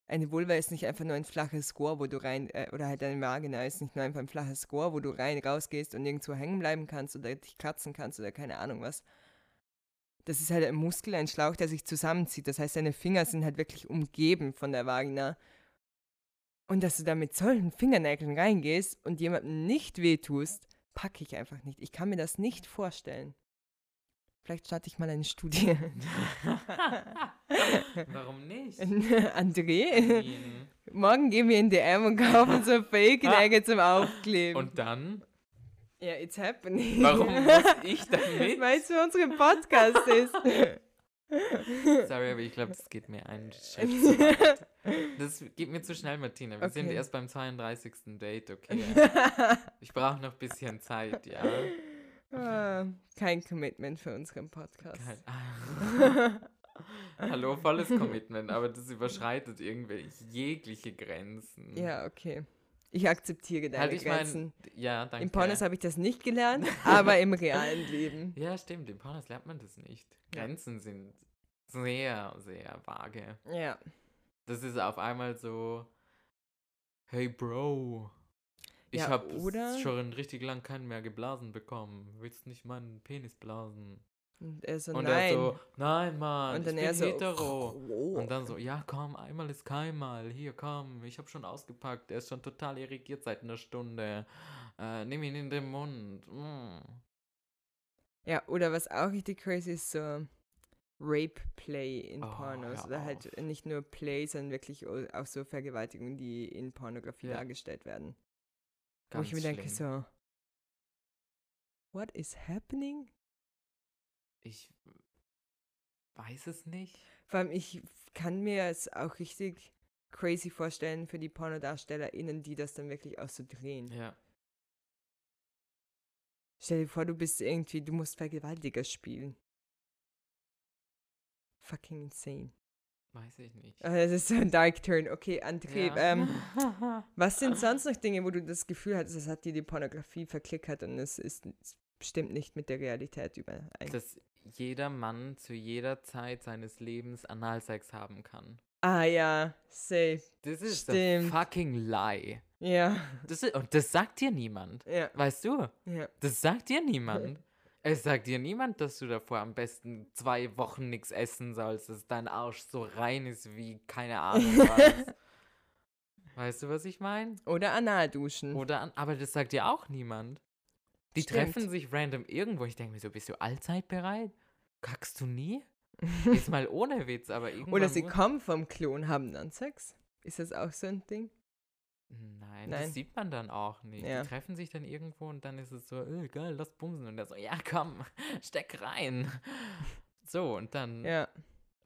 eine Vulva ist nicht einfach nur ein flaches Rohr, wo du rein, äh, oder halt eine Vagina ist nicht nur einfach ein flaches Rohr, wo du rein, rausgehst und irgendwo hängen bleiben kannst oder dich kratzen kannst oder keine Ahnung was. Das ist halt ein Muskel, ein Schlauch, der sich zusammenzieht. Das heißt, deine Finger sind halt wirklich umgeben von der Vagina. Und dass du da mit solchen Fingernägeln reingehst und jemandem nicht wehtust, packe ich einfach nicht. Ich kann mir das nicht vorstellen. Vielleicht starte ich mal eine Studie. [LAUGHS] Warum nicht? André, Janine? morgen gehen wir in DM und kaufen so Fake-Nägel zum Aufkleben. Und dann? ja, it's happening. Warum [LAUGHS] muss ich damit? Weil es für unseren Podcast ist. [LAUGHS] Sorry, aber ich glaube, das geht mir einen Schritt zu weit. Das geht mir zu schnell, Martina. Wir sind Okay. erst beim 32. Date, okay? [LAUGHS] Ich brauche noch ein bisschen Zeit, ja? Ah, Kein Commitment für unseren Podcast. Kein- [LAUGHS] Hallo, volles Commitment, aber das überschreitet irgendwelche jegliche Grenzen. Ja, okay. Ich akzeptiere deine halt ich Grenzen. mein, ja, danke. Im Pornos habe ich das nicht gelernt, [LAUGHS] aber im realen Leben. ja, stimmt, im Pornos lernt man das nicht. Ja. Grenzen sind sehr, sehr vage. Ja. Das ist auf einmal so, hey Bro, ich Ja, habe schon richtig lang keinen mehr geblasen bekommen. Willst nicht meinen Penis blasen? Und er so, Und nein. er so, nein Mann, und dann ich er bin so, hetero. oh. Und dann so, ja komm, einmal ist keinmal. Hier, komm, ich habe schon ausgepackt. Er ist schon total irrigiert seit einer Stunde. Äh, nimm ihn in den Mund. Mm. Ja, oder was auch richtig crazy ist, so Rape-Play in Oh, Pornos. Oder halt nicht nur Play, sondern wirklich auch so Vergewaltigungen, die in Pornografie Ja. dargestellt werden. Wo Ganz ich mir denke, schlimm. so, what is happening? Ich weiß es nicht. Vor allem, ich kann mir es auch richtig crazy vorstellen für die PornodarstellerInnen, die das dann wirklich auch so drehen. Ja. Stell dir vor, du bist irgendwie, du musst Vergewaltiger spielen. Fucking insane. Weiß ich nicht. Ah, Das ist so ein Dark Turn. Okay, André, Ja. ähm, [LAUGHS] was sind sonst noch Dinge, wo du das Gefühl hattest, es hat dir die Pornografie verklickert und es ist stimmt nicht mit der Realität überein? Dass jeder Mann zu jeder Zeit seines Lebens Analsex haben kann. Ah ja, safe. Das ist a fucking lie. Ja, Das ist, und das sagt dir niemand. ja, Weißt du? ja. Das sagt dir niemand. [LAUGHS] Es sagt dir niemand, dass du davor am besten zwei Wochen nichts essen sollst, dass dein Arsch so rein ist wie keine Ahnung [LAUGHS] was. weißt du, was ich meine? Oder Analduschen. Oder an, aber das sagt dir auch niemand. Die Stimmt. treffen sich random irgendwo. Ich denke mir so, bist du allzeit bereit? Kackst du nie? [LAUGHS] Jetzt mal ohne Witz, aber irgendwann. Oder sie kommen vom Klo und haben dann Sex. Ist das auch so ein Ding? Nein, Nein. das sieht man dann auch nicht. Ja. Die treffen sich dann irgendwo und dann ist es so, äh, geil, lass bumsen. Und der so, ja, komm, [LAUGHS] steck rein. So, und dann Ja.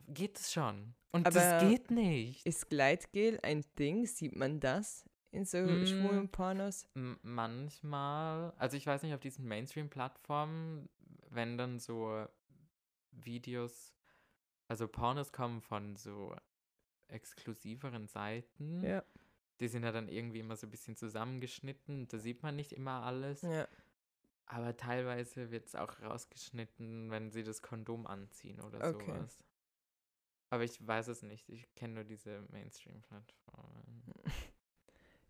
geht es schon. Und Aber- das geht nicht. Ist Gleitgel ein Ding? Sieht man das in so Mm. schwulen Pornos? Manchmal, also ich weiß nicht, auf diesen Mainstream-Plattformen, wenn dann so Videos, also Pornos kommen von so exklusiveren Seiten. Ja. Die sind ja dann irgendwie immer so ein bisschen zusammengeschnitten. Da sieht man nicht immer alles. Ja. Aber teilweise wird es auch rausgeschnitten, wenn sie das Kondom anziehen oder Okay. sowas. Aber ich weiß es nicht. Ich kenne nur diese Mainstream-Plattformen. [LAUGHS]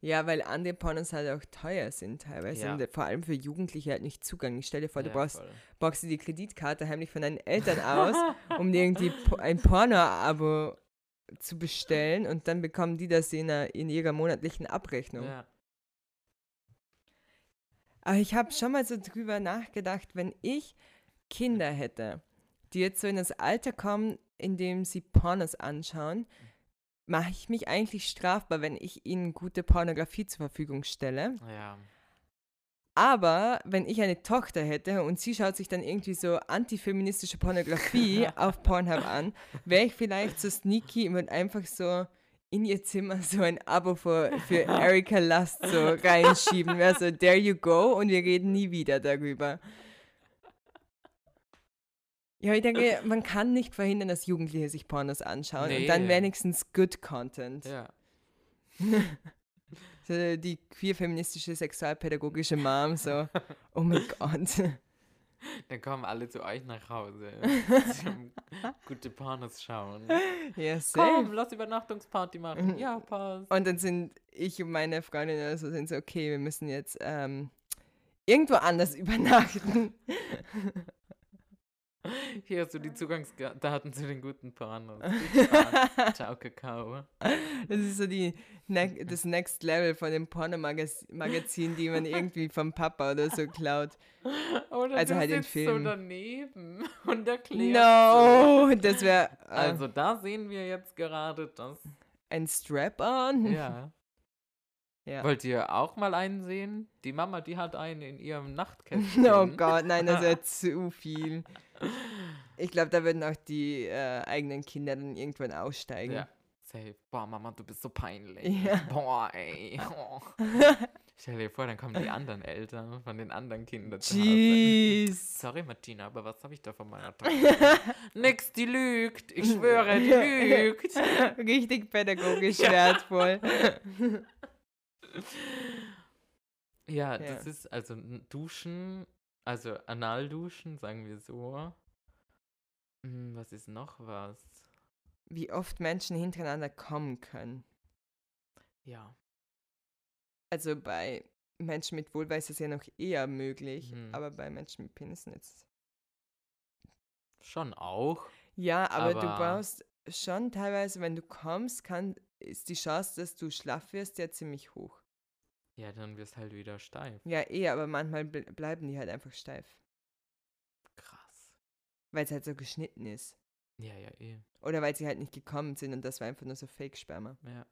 Ja, weil andere Pornos halt auch teuer sind teilweise. Ja. Und vor allem für Jugendliche halt nicht zugänglich. Stell dir vor, du Ja, brauchst, borgst dir die Kreditkarte heimlich von deinen Eltern [LAUGHS] aus, um dir irgendwie ein Porno-Abo zu bestellen und dann bekommen die das in, einer, in ihrer monatlichen Abrechnung. Ja. Aber ich habe schon mal so drüber nachgedacht, wenn ich Kinder hätte, die jetzt so in das Alter kommen, in dem sie Pornos anschauen, mache ich mich eigentlich strafbar, wenn ich ihnen gute Pornografie zur Verfügung stelle. Ja. Aber wenn ich eine Tochter hätte und sie schaut sich dann irgendwie so antifeministische Pornografie [LAUGHS] auf Pornhub an, wäre ich vielleicht so sneaky und würde einfach so in ihr Zimmer so ein Abo für, für [LAUGHS] Erika Lust so reinschieben. Wäre so, there you go und wir reden nie wieder darüber. Ja, ich denke, man kann nicht verhindern, dass Jugendliche sich Pornos anschauen und dann Nee. wenigstens good Content. Ja. [LAUGHS] So die queer-feministische sexualpädagogische Mom so, oh mein [LAUGHS] Gott. Dann kommen alle zu euch nach Hause. zum [LAUGHS] gute Pornos schauen. Ja, Komm, safe. lass Übernachtungsparty machen. Ja, passt. Und dann sind ich und meine Freundin oder so sind so, okay, wir müssen jetzt ähm, irgendwo anders übernachten. [LAUGHS] Hier hast du die Zugangsdaten zu den guten [LAUGHS] Pornos. Ciao, Kakao. Das ist so die ne das Next Level von dem Pornomagazin, die man irgendwie vom Papa oder so klaut. [LAUGHS] Oder Also du halt den Film. so daneben und erklärst No, das wäre äh, Also da sehen wir jetzt gerade das. ein Strap-on. Ja. Ja. Wollt ihr auch mal einen sehen? Die Mama, die hat einen in ihrem Nachtkästchen. Oh Gott, nein, das wäre zu viel. Ich glaube, da würden auch die äh, eigenen Kinder dann irgendwann aussteigen. Ja, safe. Boah, Mama, du bist so peinlich. Ja. [LAUGHS] Boah, ey. Oh. [LAUGHS] Stell dir vor, dann kommen die anderen Eltern von den anderen Kindern zu. Jeez. [LAUGHS] Sorry, Martina, aber was habe ich da von meiner Tochter? Nix, die lügt. Ich schwöre, die lügt. Richtig pädagogisch wertvoll. Ja, Ja. das ist also Duschen, also Analduschen, sagen wir so. Hm, was ist noch was? Wie oft Menschen hintereinander kommen können. Ja. Also bei Menschen mit Vulva ist es ja noch eher möglich, Mhm. aber bei Menschen mit Penissen jetzt. Schon auch. Ja, aber, du Aber- brauchst schon teilweise, wenn du kommst, kann, ist die Chance, dass du schlaff wirst, ja ziemlich hoch. Ja, dann wirst halt wieder steif. Ja, eh, aber manchmal ble bleiben die halt einfach steif, Krass. weil es halt so geschnitten ist. Ja, ja, eh. Oder weil sie halt nicht gekommen sind und das war einfach nur so Fake-Sperma. Ja.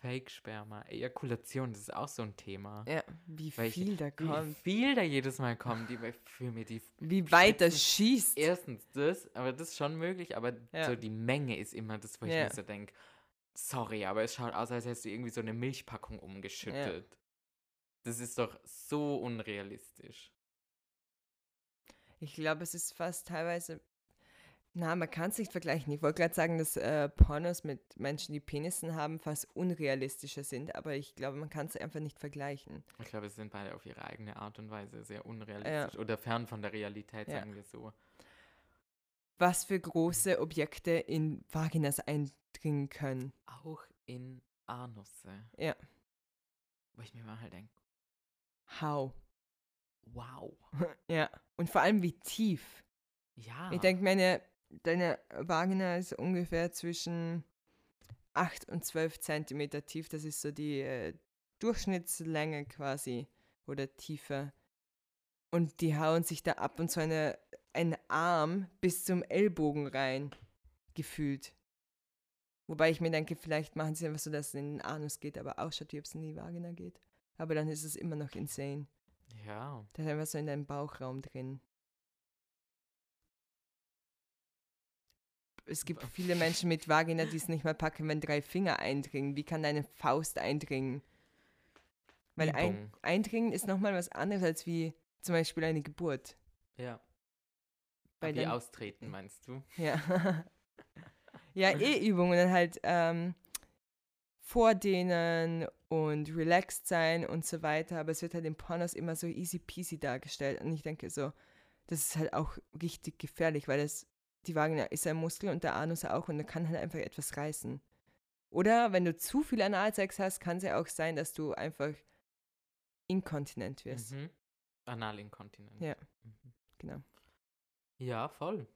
Fake-Sperma, Ejakulation, das ist auch so ein Thema. Ja, wie Weil ich- viel da Wie kommt. viel da jedes Mal kommt, die für mir die [LAUGHS] Wie weit das schießt. Erstens das, aber das ist schon möglich, aber Ja. so die Menge ist immer das, wo ich Ja. mir so denke, sorry, aber es schaut aus, als hättest du irgendwie so eine Milchpackung umgeschüttet. Das ist doch so unrealistisch. Ich glaube, es ist fast teilweise. Na, man kann es nicht vergleichen. Ich wollte gerade sagen, dass äh, Pornos mit Menschen, die Penissen haben, fast unrealistischer sind, aber ich glaube, man kann es einfach nicht vergleichen. Ich glaube, es sind beide auf ihre eigene Art und Weise sehr unrealistisch oder fern von der Realität, Ja. sagen wir so. Was für große Objekte in Vaginas eindringen können. Auch in Anusse. Ja. Wo ich mir mal halt denke, How? wow. [LAUGHS] Ja. Und vor allem wie tief. Ja. Ich denke, meine, deine Vagina ist ungefähr zwischen 8 und 12 Zentimeter tief. Das ist so die äh, Durchschnittslänge quasi oder Tiefe. Und die hauen sich da ab und so eine, einen Arm bis zum Ellbogen rein, gefühlt. Wobei ich mir denke, vielleicht machen sie einfach so, dass es in den Anus geht, aber ausschaut, wie ob es in die Vagina geht. Aber dann ist es immer noch insane. ja. Das ist einfach so in deinem Bauchraum drin. Es gibt viele Menschen mit Vagina, die es nicht mal packen, wenn drei Finger eindringen. Wie kann deine Faust eindringen? Weil ein, eindringen ist nochmal was anderes als wie zum Beispiel eine Geburt. Ja. Weil dann- austreten, meinst du? [LAUGHS] Ja. ja, eh Übungen dann halt ähm, vordehnen und relaxed sein und so weiter. Aber es wird halt in Pornos immer so easy peasy dargestellt. Und ich denke so, das ist halt auch richtig gefährlich, weil das, die Vagina ist ein Muskel und der Anus auch und da kann halt einfach etwas reißen. Oder wenn du zu viel Analsex hast, kann es ja auch sein, dass du einfach inkontinent wirst. Mhm. Analinkontinent. Ja. Mhm. Genau. Ja, voll.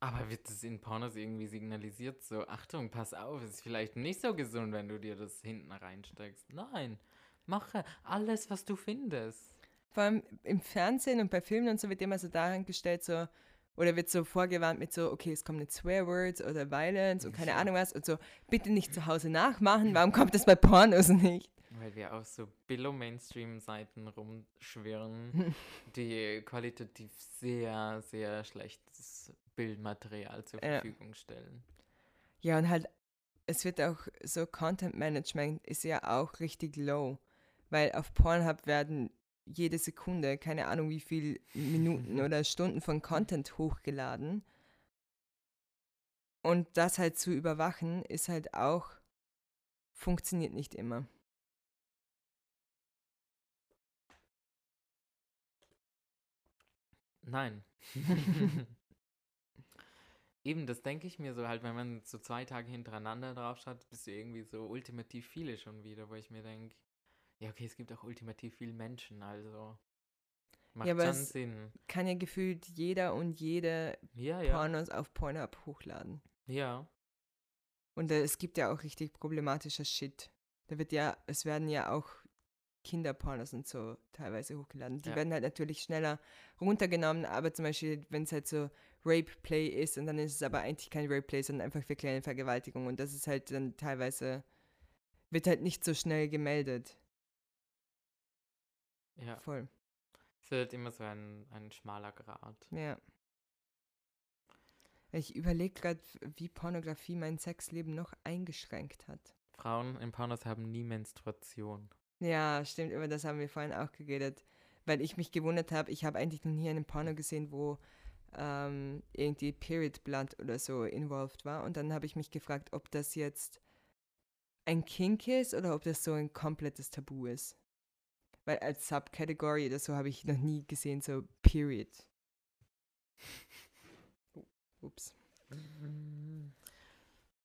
Aber wird das in Pornos irgendwie signalisiert, so, Achtung, pass auf, ist vielleicht nicht so gesund, wenn du dir das hinten reinsteckst. Nein, mache alles, was du findest. Vor allem im Fernsehen und bei Filmen und so wird immer so dahingestellt, so, oder wird so vorgewarnt mit so, okay, es kommen jetzt Swearwords oder Violence und keine Ja. Ahnung was und so, bitte nicht zu Hause nachmachen, warum kommt das bei Pornos nicht? Weil wir auf so Billo-Mainstream-Seiten rumschwirren, [LAUGHS] die qualitativ sehr, sehr schlechtes Bildmaterial zur Ja. Verfügung stellen. Ja, und halt, es wird auch so Content Management ist ja auch richtig low, weil auf Pornhub werden jede Sekunde, keine Ahnung wie viel [LAUGHS] Minuten oder Stunden von Content hochgeladen. Und das halt zu überwachen, ist halt auch, funktioniert nicht immer. Nein. [LAUGHS] Eben, das denke ich mir so halt, wenn man so zwei Tage hintereinander drauf schaut, bist du irgendwie so ultimativ viele schon wieder, wo ich mir denke, ja, okay, es gibt auch ultimativ viele Menschen, also macht aber schon es- Sinn. Kann ja gefühlt jeder und jede Ja, ja. Pornos auf Pornhub hochladen. Ja. Und äh, es gibt ja auch richtig problematischer Shit. Da wird ja, es werden ja auch Kinderpornos und so teilweise hochgeladen. Die Ja. werden halt natürlich schneller runtergenommen, aber zum Beispiel, wenn es halt so Rape-Play ist und dann ist es aber eigentlich kein Rape-Play, sondern einfach für kleine Vergewaltigung und das ist halt dann teilweise, wird halt nicht so schnell gemeldet. Ja. Voll. Es wird immer so ein, ein schmaler Grat. Ja. Ich überlege gerade, wie Pornografie mein Sexleben noch eingeschränkt hat. Frauen in Pornos haben nie Menstruation. Ja, stimmt, über das haben wir vorhin auch geredet, weil ich mich gewundert habe, ich habe eigentlich noch nie einen Porno gesehen, wo ähm, irgendwie Period Blood oder so involved war und dann habe ich mich gefragt, ob das jetzt ein Kink ist oder ob das so ein komplettes Tabu ist. Weil als Subcategory oder so habe ich noch nie gesehen, so Period. [LAUGHS] Ups.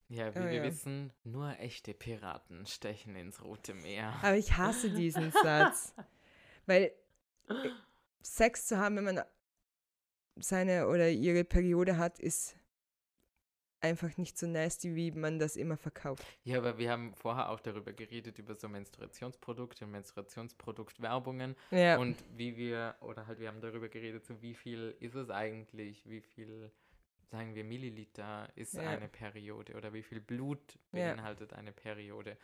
Ja, wie Oh, wir ja. wissen, nur echte Piraten stechen ins Rote Meer. Aber ich hasse diesen [LAUGHS] Satz. Weil äh, Sex zu haben, wenn man seine oder ihre Periode hat, ist einfach nicht so nasty, wie man das immer verkauft. Ja, aber wir haben vorher auch darüber geredet, über so Menstruationsprodukte und Menstruationsproduktwerbungen Ja, und wie wir, oder halt wir haben darüber geredet, so wie viel ist es eigentlich, wie viel, sagen wir, Milliliter ist Ja. eine Periode oder wie viel Blut Ja. beinhaltet eine Periode.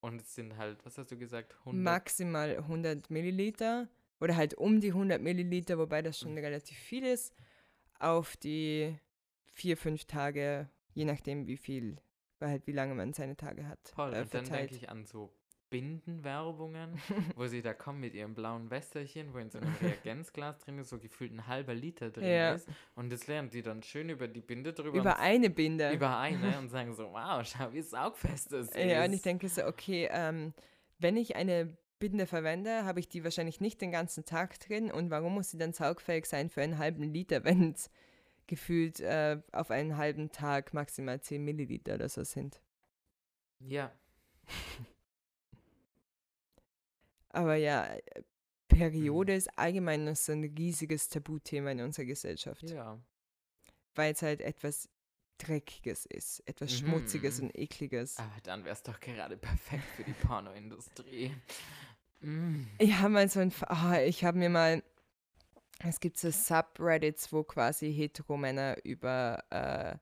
Und es sind halt, was hast du gesagt, 100? maximal 100 Milliliter oder halt um die 100 Milliliter, wobei das schon relativ viel ist, auf die vier, fünf Tage, je nachdem wie viel, weil halt wie lange man seine Tage hat, Toll, äh, und dann denke ich an so Bindenwerbungen, [LAUGHS] wo sie da kommen mit ihrem blauen Wässerchen, wo in so einem [LAUGHS] Reagenzglas drin ist, so gefühlt ein halber Liter drin Ja. ist. Und das lernen die dann schön über die Binde drüber. Über eine Binde. über eine [LAUGHS] und sagen so, wow, schau, wie saugfest das ist. Ja, und ich denke so, okay, ähm, wenn ich eine Binde verwende, habe ich die wahrscheinlich nicht den ganzen Tag drin. Und warum muss sie dann saugfähig sein für einen halben Liter, wenn es gefühlt äh, auf einen halben Tag maximal 10 Milliliter oder so sind? Ja, Aber ja, äh, Periode ist allgemein noch so ein riesiges Tabuthema in unserer Gesellschaft, ja. weil es halt etwas Dreckiges ist, etwas Mhm. Schmutziges und Ekliges. Aber dann wäre es doch gerade perfekt für die Pornoindustrie. Mm. Ich habe mal so ein, ah, ich habe mir mal, es gibt so Subreddits, wo quasi Heteromänner über äh,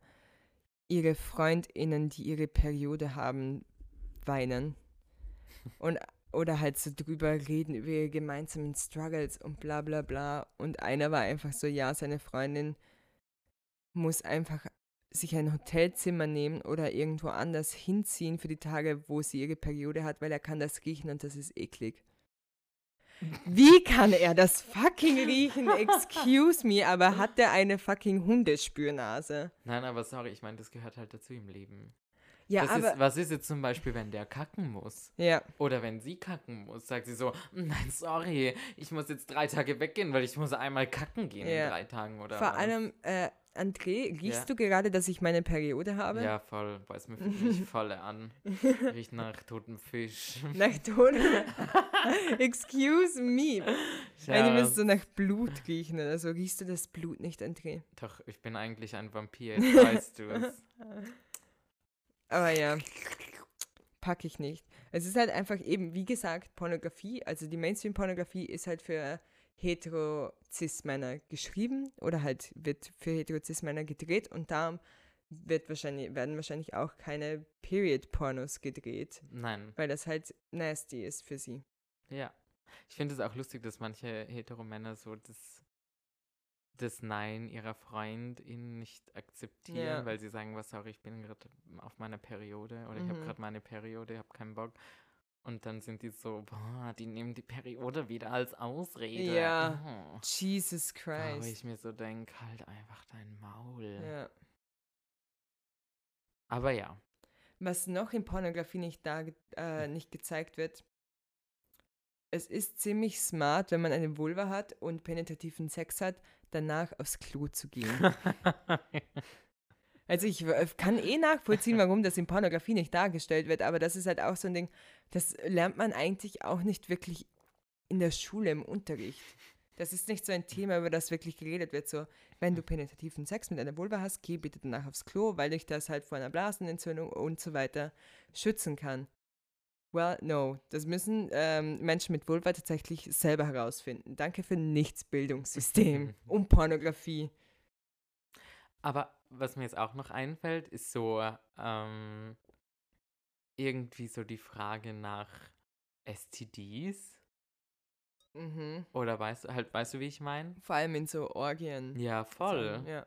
ihre FreundInnen, die ihre Periode haben, weinen. Und, oder halt so drüber reden, über ihre gemeinsamen Struggles und bla bla bla. Und einer war einfach so, ja, seine Freundin muss einfach sich ein Hotelzimmer nehmen oder irgendwo anders hinziehen für die Tage, wo sie ihre Periode hat, weil er kann das riechen und das ist eklig. Wie kann er das fucking riechen? Excuse me, aber hat der eine fucking Hundespürnase? Nein, aber sorry, ich meine, das gehört halt dazu im Leben. Ja, das aber. ist, was ist jetzt zum Beispiel, wenn der kacken muss? ja, Oder wenn sie kacken muss, sagt sie so, nein, sorry, ich muss jetzt drei Tage weggehen, weil ich muss einmal kacken gehen Ja. in drei Tagen oder vor was? allem, äh, André, riechst Ja. du gerade, dass ich meine Periode habe? Ja, voll, es mir mich voll an. [LAUGHS] Riecht nach totem Fisch. Nach Ton. [LAUGHS] Excuse me. Wenn ich Schatz. so nach Blut riechen oder so, riechst du das Blut nicht, André? Doch, ich bin eigentlich ein Vampir, jetzt weißt du es. [LAUGHS] Aber ja, packe ich nicht. Es ist halt einfach eben, wie gesagt, Pornografie, also die Mainstream-Pornografie ist halt für hetero-cis-Männer geschrieben oder halt wird für hetero-cis-Männer gedreht und darum wird wahrscheinlich, werden wahrscheinlich auch keine Period-Pornos gedreht, Nein, weil das halt nasty ist für sie. ja. Ich finde es auch lustig, dass manche Heteromänner so das, das Nein ihrer Freundin nicht akzeptieren, Ja. weil sie sagen, was sorry, ich bin gerade auf meiner Periode oder ich habe Mhm. gerade meine Periode, ich habe keinen Bock. Und dann sind die so, boah, die nehmen die Periode wieder als Ausrede. Ja. Oh. Jesus Wo ich Christ. mir so denke, halt einfach dein Maul. Ja. Aber ja, Was noch in Pornografie nicht, da, äh, nicht gezeigt wird, es ist ziemlich smart, wenn man eine Vulva hat und penetrativen Sex hat, danach aufs Klo zu gehen. [LAUGHS] Also ich w- kann eh nachvollziehen, warum das in Pornografie nicht dargestellt wird, aber das ist halt auch so ein Ding, das lernt man eigentlich auch nicht wirklich in der Schule im Unterricht. Das ist nicht so ein Thema, über das wirklich geredet wird. So, wenn du penetrativen Sex mit einer Vulva hast, geh bitte danach aufs Klo, weil dich das halt vor einer Blasenentzündung und so weiter schützen kann. Well, no. Das müssen ähm, Menschen mit Vulva tatsächlich selber herausfinden. Danke für nichts Bildungssystem [LAUGHS] und Pornografie. aber was mir jetzt auch noch einfällt, ist so ähm, irgendwie so die Frage nach STDs. Mhm. Oder weißt du, halt, weißt du, wie ich meine? Vor allem in so Orgien. Ja, voll. Ja.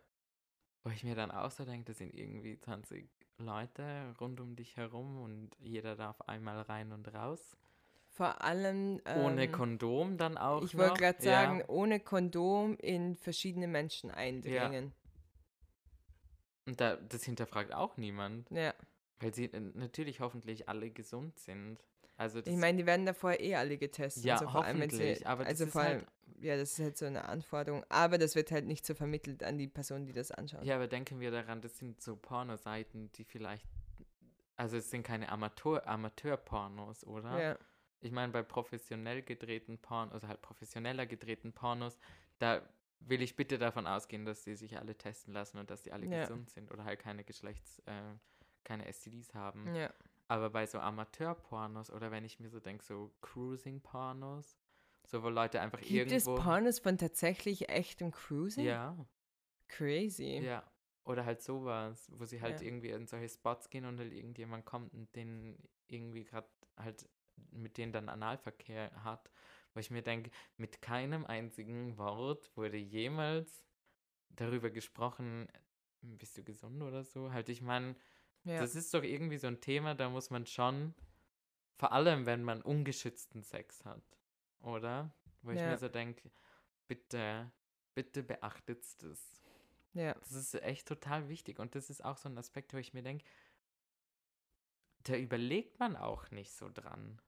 Wo ich mir dann auch so denke, das sind irgendwie 20 Leute rund um dich herum und jeder darf einmal rein und raus. Vor allem. Ohne ähm, Kondom dann auch. Ich wollte gerade Ja. sagen, ohne Kondom in verschiedene Menschen eindringen. Und da, das hinterfragt auch niemand. Ja. Weil sie äh, natürlich hoffentlich alle gesund sind. Also Ich meine, die werden da vorher eh alle getestet. ja, vor allem, wenn hoffentlich. sie, aber das also ist halt, ja, das ist halt so eine Anforderung. Aber das wird halt nicht so vermittelt an die Person, die das anschaut. ja, aber denken wir daran, das sind so Pornoseiten, die vielleicht, also es sind keine Amateur, Amateur-Pornos, oder? Ja. Ich meine, bei professionell gedrehten Pornos, also halt professioneller gedrehten Pornos, da will ich bitte davon ausgehen, dass die sich alle testen lassen und dass die alle Ja. gesund sind oder halt keine Geschlechts-, äh, keine STDs haben. ja. Aber bei so Amateur-Pornos oder wenn ich mir so denke, so Cruising-Pornos, so wo Leute einfach Gibt es irgendwo. Pornos von tatsächlich echtem Cruising? Ja, Crazy. ja. Oder halt sowas, wo sie halt Ja. irgendwie in solche Spots gehen und halt irgendjemand kommt und den irgendwie gerade halt mit denen dann Analverkehr hat. Wo ich mir denke, mit keinem einzigen Wort wurde jemals darüber gesprochen, bist du gesund oder so? Halt, ich meine, Ja. das ist doch irgendwie so ein Thema, da muss man schon, vor allem wenn man ungeschützten Sex hat, oder? Wo ich Ja. mir so denke, bitte, bitte beachtet das. ja. Das ist echt total wichtig und das ist auch so ein Aspekt, wo ich mir denke, da überlegt man auch nicht so dran.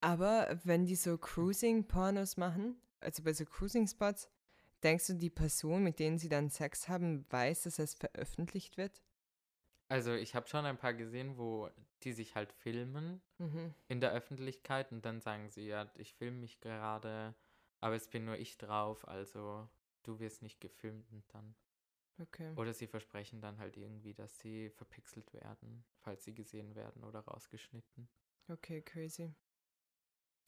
Aber wenn die so Cruising-Pornos machen, also bei so Cruising-Spots, denkst du, die Person, mit denen sie dann Sex haben, weiß, dass es veröffentlicht wird? Also ich habe schon ein paar gesehen, wo die sich halt filmen Mhm. in der Öffentlichkeit und dann sagen sie, ja, ich filme mich gerade, aber es bin nur ich drauf, also du wirst nicht gefilmt und dann. Okay. Oder sie versprechen dann halt irgendwie, dass sie verpixelt werden, falls sie gesehen werden oder rausgeschnitten. Okay, crazy.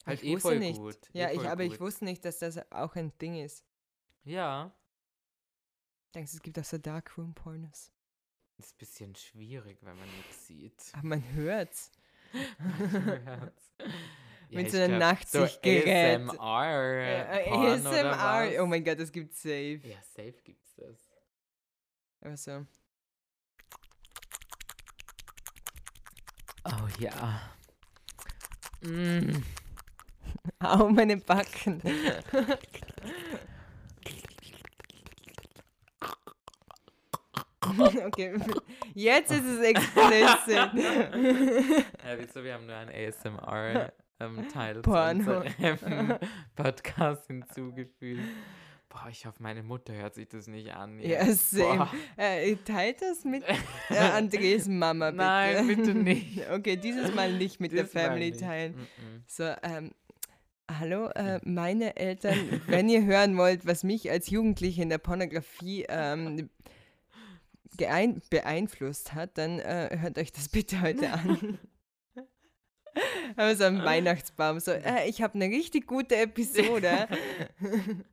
Halt ich eh wusste voll nicht. gut. Ja, eh ich, aber ich gut. wusste nicht, dass das auch ein Ding ist. Ja, Denkst du, es gibt auch so Darkroom-Pornos? Ist ein bisschen schwierig, wenn man nichts sieht. Aber man hört's. Hört's. [LAUGHS] Mit ich so glaub, Nachtsichtgerät. So ASMR. Porn ASMR. Oh mein Gott, das gibt's safe. Ja, safe gibt's das. Aber so. Oh ja. Mm. [LAUGHS] Au, meine Backen. [LAUGHS] [LAUGHS] okay, jetzt ist es explicit. [LAUGHS] Ja, wieso? Wir haben nur einen ASMR-Teil zu Porno. unserem [LAUGHS] Podcast hinzugefügt. Boah, ich hoffe, meine Mutter hört sich das nicht an. Ja, jetzt. same. Äh, teilt das mit äh, Andres Mama, bitte. Nein, bitte nicht. Okay, dieses Mal nicht mit der Das mal Family teilen. Mm-mm. So, ähm, hallo, äh, meine Eltern, wenn ihr hören wollt, was mich als Jugendliche in der Pornografie ähm, beeinflusst hat, dann äh, hört euch das bitte heute an. [LAUGHS] Aber so am Weihnachtsbaum, so, äh, ich habe eine richtig gute Episode. [LAUGHS]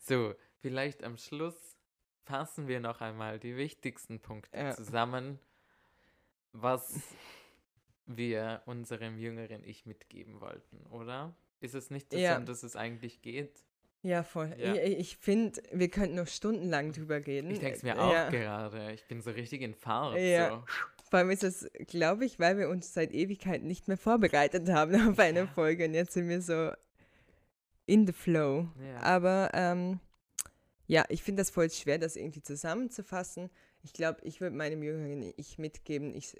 So, vielleicht am Schluss fassen wir noch einmal die wichtigsten Punkte Ja. zusammen, was wir unserem jüngeren Ich mitgeben wollten, oder? Ist es nicht das, Ja. um das es eigentlich geht? Ja, voll. Ja. Ich, ich finde, wir könnten noch stundenlang drüber reden. Ich denke es mir Äh, auch ja. gerade. Ich bin so richtig in Fahrt. Ja. So. Vor allem ist es, glaube ich, weil wir uns seit Ewigkeiten nicht mehr vorbereitet haben [LAUGHS] auf eine Ja. Folge und jetzt sind wir so in the flow. Ja. Aber ähm, ja, ich finde das voll schwer, das irgendwie zusammenzufassen. Ich glaube, ich würde meinem jüngeren Ich mitgeben, ich,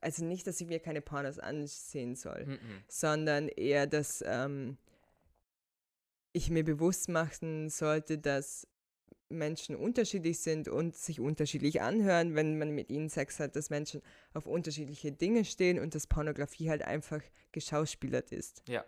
also nicht, dass ich mir keine Pornos ansehen soll, Mm-mm. sondern eher, dass ähm, ich mir bewusst machen sollte, dass Menschen unterschiedlich sind und sich unterschiedlich anhören, wenn man mit ihnen Sex hat, dass Menschen auf unterschiedliche Dinge stehen und dass Pornografie halt einfach geschauspielert ist. Ja.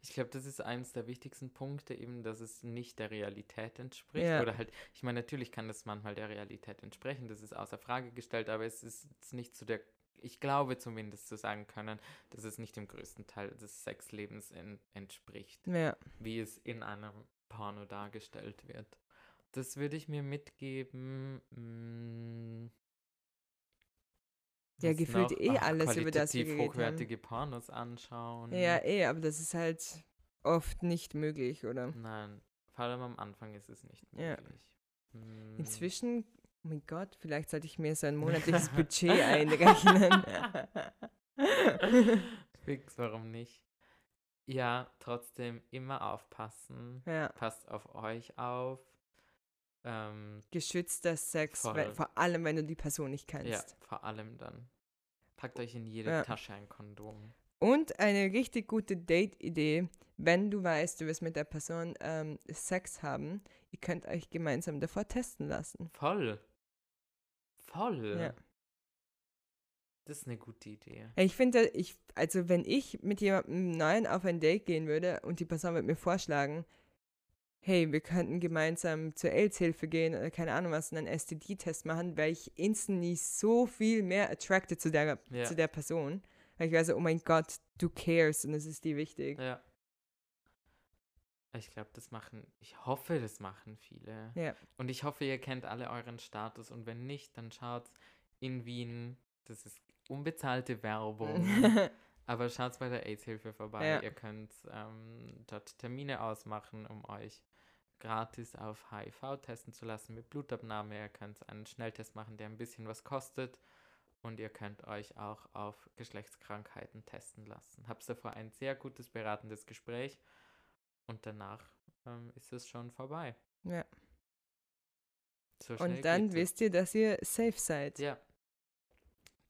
Ich glaube, das ist eines der wichtigsten Punkte, eben, dass es nicht der Realität entspricht. Ja. Oder halt, ich meine, natürlich kann das manchmal der Realität entsprechen, das ist außer Frage gestellt, aber es ist nicht zu der, ich glaube zumindest zu sagen können, dass es nicht dem größten Teil des Sexlebens en entspricht, Ja, wie es in einem Porno dargestellt wird. Das würde ich mir mitgeben. mm, Ja, gefühlt noch? eh Ach, alles, über das wir geredet haben. hochwertige Pornos anschauen. ja, eh, aber das ist halt oft nicht möglich, oder? Nein, vor allem am Anfang ist es nicht Ja. möglich. Mm, Inzwischen, oh mein Gott, vielleicht sollte ich mir so ein [LAUGHS] monatliches Budget einrechnen. [LAUGHS] Fix, warum nicht? Ja, trotzdem immer aufpassen. ja, Passt auf euch auf. Ähm, geschützter Sex, weil, vor allem wenn du die Person nicht kennst. ja, vor allem dann. Packt euch in jede Ja. Tasche ein Kondom. Und eine richtig gute Date-Idee, wenn du weißt, du wirst mit der Person ähm, Sex haben, ihr könnt euch gemeinsam davor testen lassen. Voll. Voll. Ja. Das ist eine gute Idee. Ich finde, ich, also wenn ich mit jemandem Neuen auf ein Date gehen würde und die Person wird mir vorschlagen, hey, wir könnten gemeinsam zur AIDS-Hilfe gehen oder keine Ahnung was, und einen STD-Test machen, wäre ich instantly so viel mehr attracted zu der, Ja. zu der Person. Weil ich weiß, oh mein Gott, du cares und es ist dir wichtig. Ja. Ich glaube, das machen, ich hoffe, das machen viele. Ja. Und ich hoffe, ihr kennt alle euren Status und wenn nicht, dann schaut in Wien, das ist unbezahlte Werbung, [LAUGHS] aber schaut bei der AIDS-Hilfe vorbei. Ja. Ihr könnt ähm, dort Termine ausmachen, um euch gratis auf HIV testen zu lassen mit Blutabnahme. Ihr könnt einen Schnelltest machen, der ein bisschen was kostet. Und ihr könnt euch auch auf Geschlechtskrankheiten testen lassen. Habt davor ein sehr gutes beratendes Gespräch und danach ähm, ist es schon vorbei. ja. So Und dann wisst ihr, dass ihr safe seid. Ja.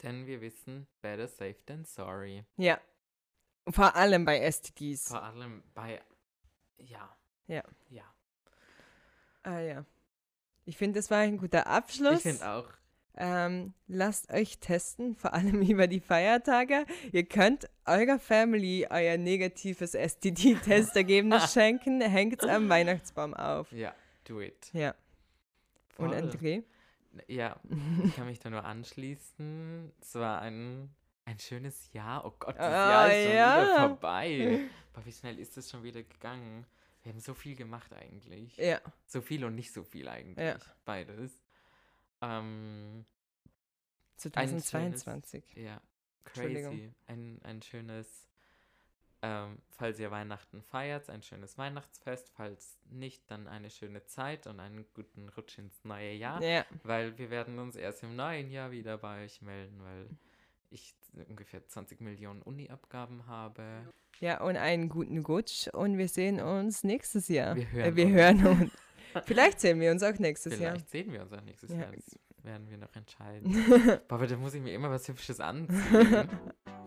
Denn wir wissen, better safe than sorry. Ja. Vor allem bei STDs. Vor allem bei. Ja. Ja. Ja. Ah ja. Ich finde, das war ein guter Abschluss. Ich finde auch. Ähm, lasst euch testen, vor allem [LAUGHS] über die Feiertage. Ihr könnt eurer Family euer negatives STD-Testergebnis [LAUGHS] schenken. Hängt es am Weihnachtsbaum auf. Ja, do it. Ja. Und Voll. André? Ja, ich kann mich da nur anschließen. Es war ein, ein schönes Jahr. Oh Gott, das Ah, Jahr ist schon ja. wieder vorbei. Aber wie schnell ist das schon wieder gegangen? Wir haben so viel gemacht eigentlich. Ja. So viel und nicht so viel eigentlich. Ja. Beides. Ähm, 2022. Ja, Entschuldigung. crazy. Ein, ein schönes, ähm, falls ihr Weihnachten feiert, ein schönes Weihnachtsfest. Falls nicht, dann eine schöne Zeit und einen guten Rutsch ins neue Jahr. Ja. Weil wir werden uns erst im neuen Jahr wieder bei euch melden, weil ich ungefähr 20 Millionen Uni-Abgaben habe. Ja, und einen guten Rutsch. Und wir sehen uns nächstes Jahr. Wir Äh, hören wir uns. hören [LAUGHS] uns. [LAUGHS] Vielleicht sehen wir uns auch nächstes Jahr. Vielleicht sehen wir uns auch nächstes Ja. Jahr. Das werden wir noch entscheiden. [LAUGHS] Boah, aber da muss ich mir immer was Hübsches anziehen.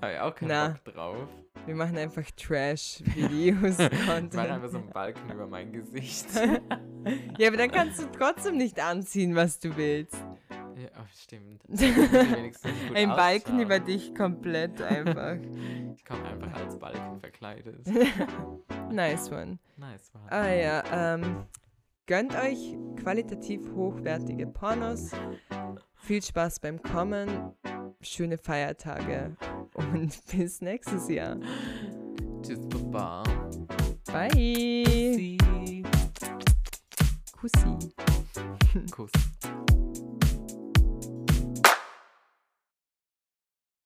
Habe ich auch keinen Na. Bock drauf. Wir machen einfach Trash-Videos. [LAUGHS] Ich mache einfach so einen Balken über mein Gesicht. ja, aber dann kannst du trotzdem nicht anziehen, was du willst. Ja, oh, stimmt. Ein Balken über dich komplett einfach. Ich komme einfach als Balken verkleidet. nice one. Nice, wow. Ah ja, ähm, gönnt euch qualitativ hochwertige Pornos. Viel Spaß beim Kommen. Schöne Feiertage und [LAUGHS] bis nächstes Jahr. Tschüss, Baba. Bye. Sie. Kussi. Kuss.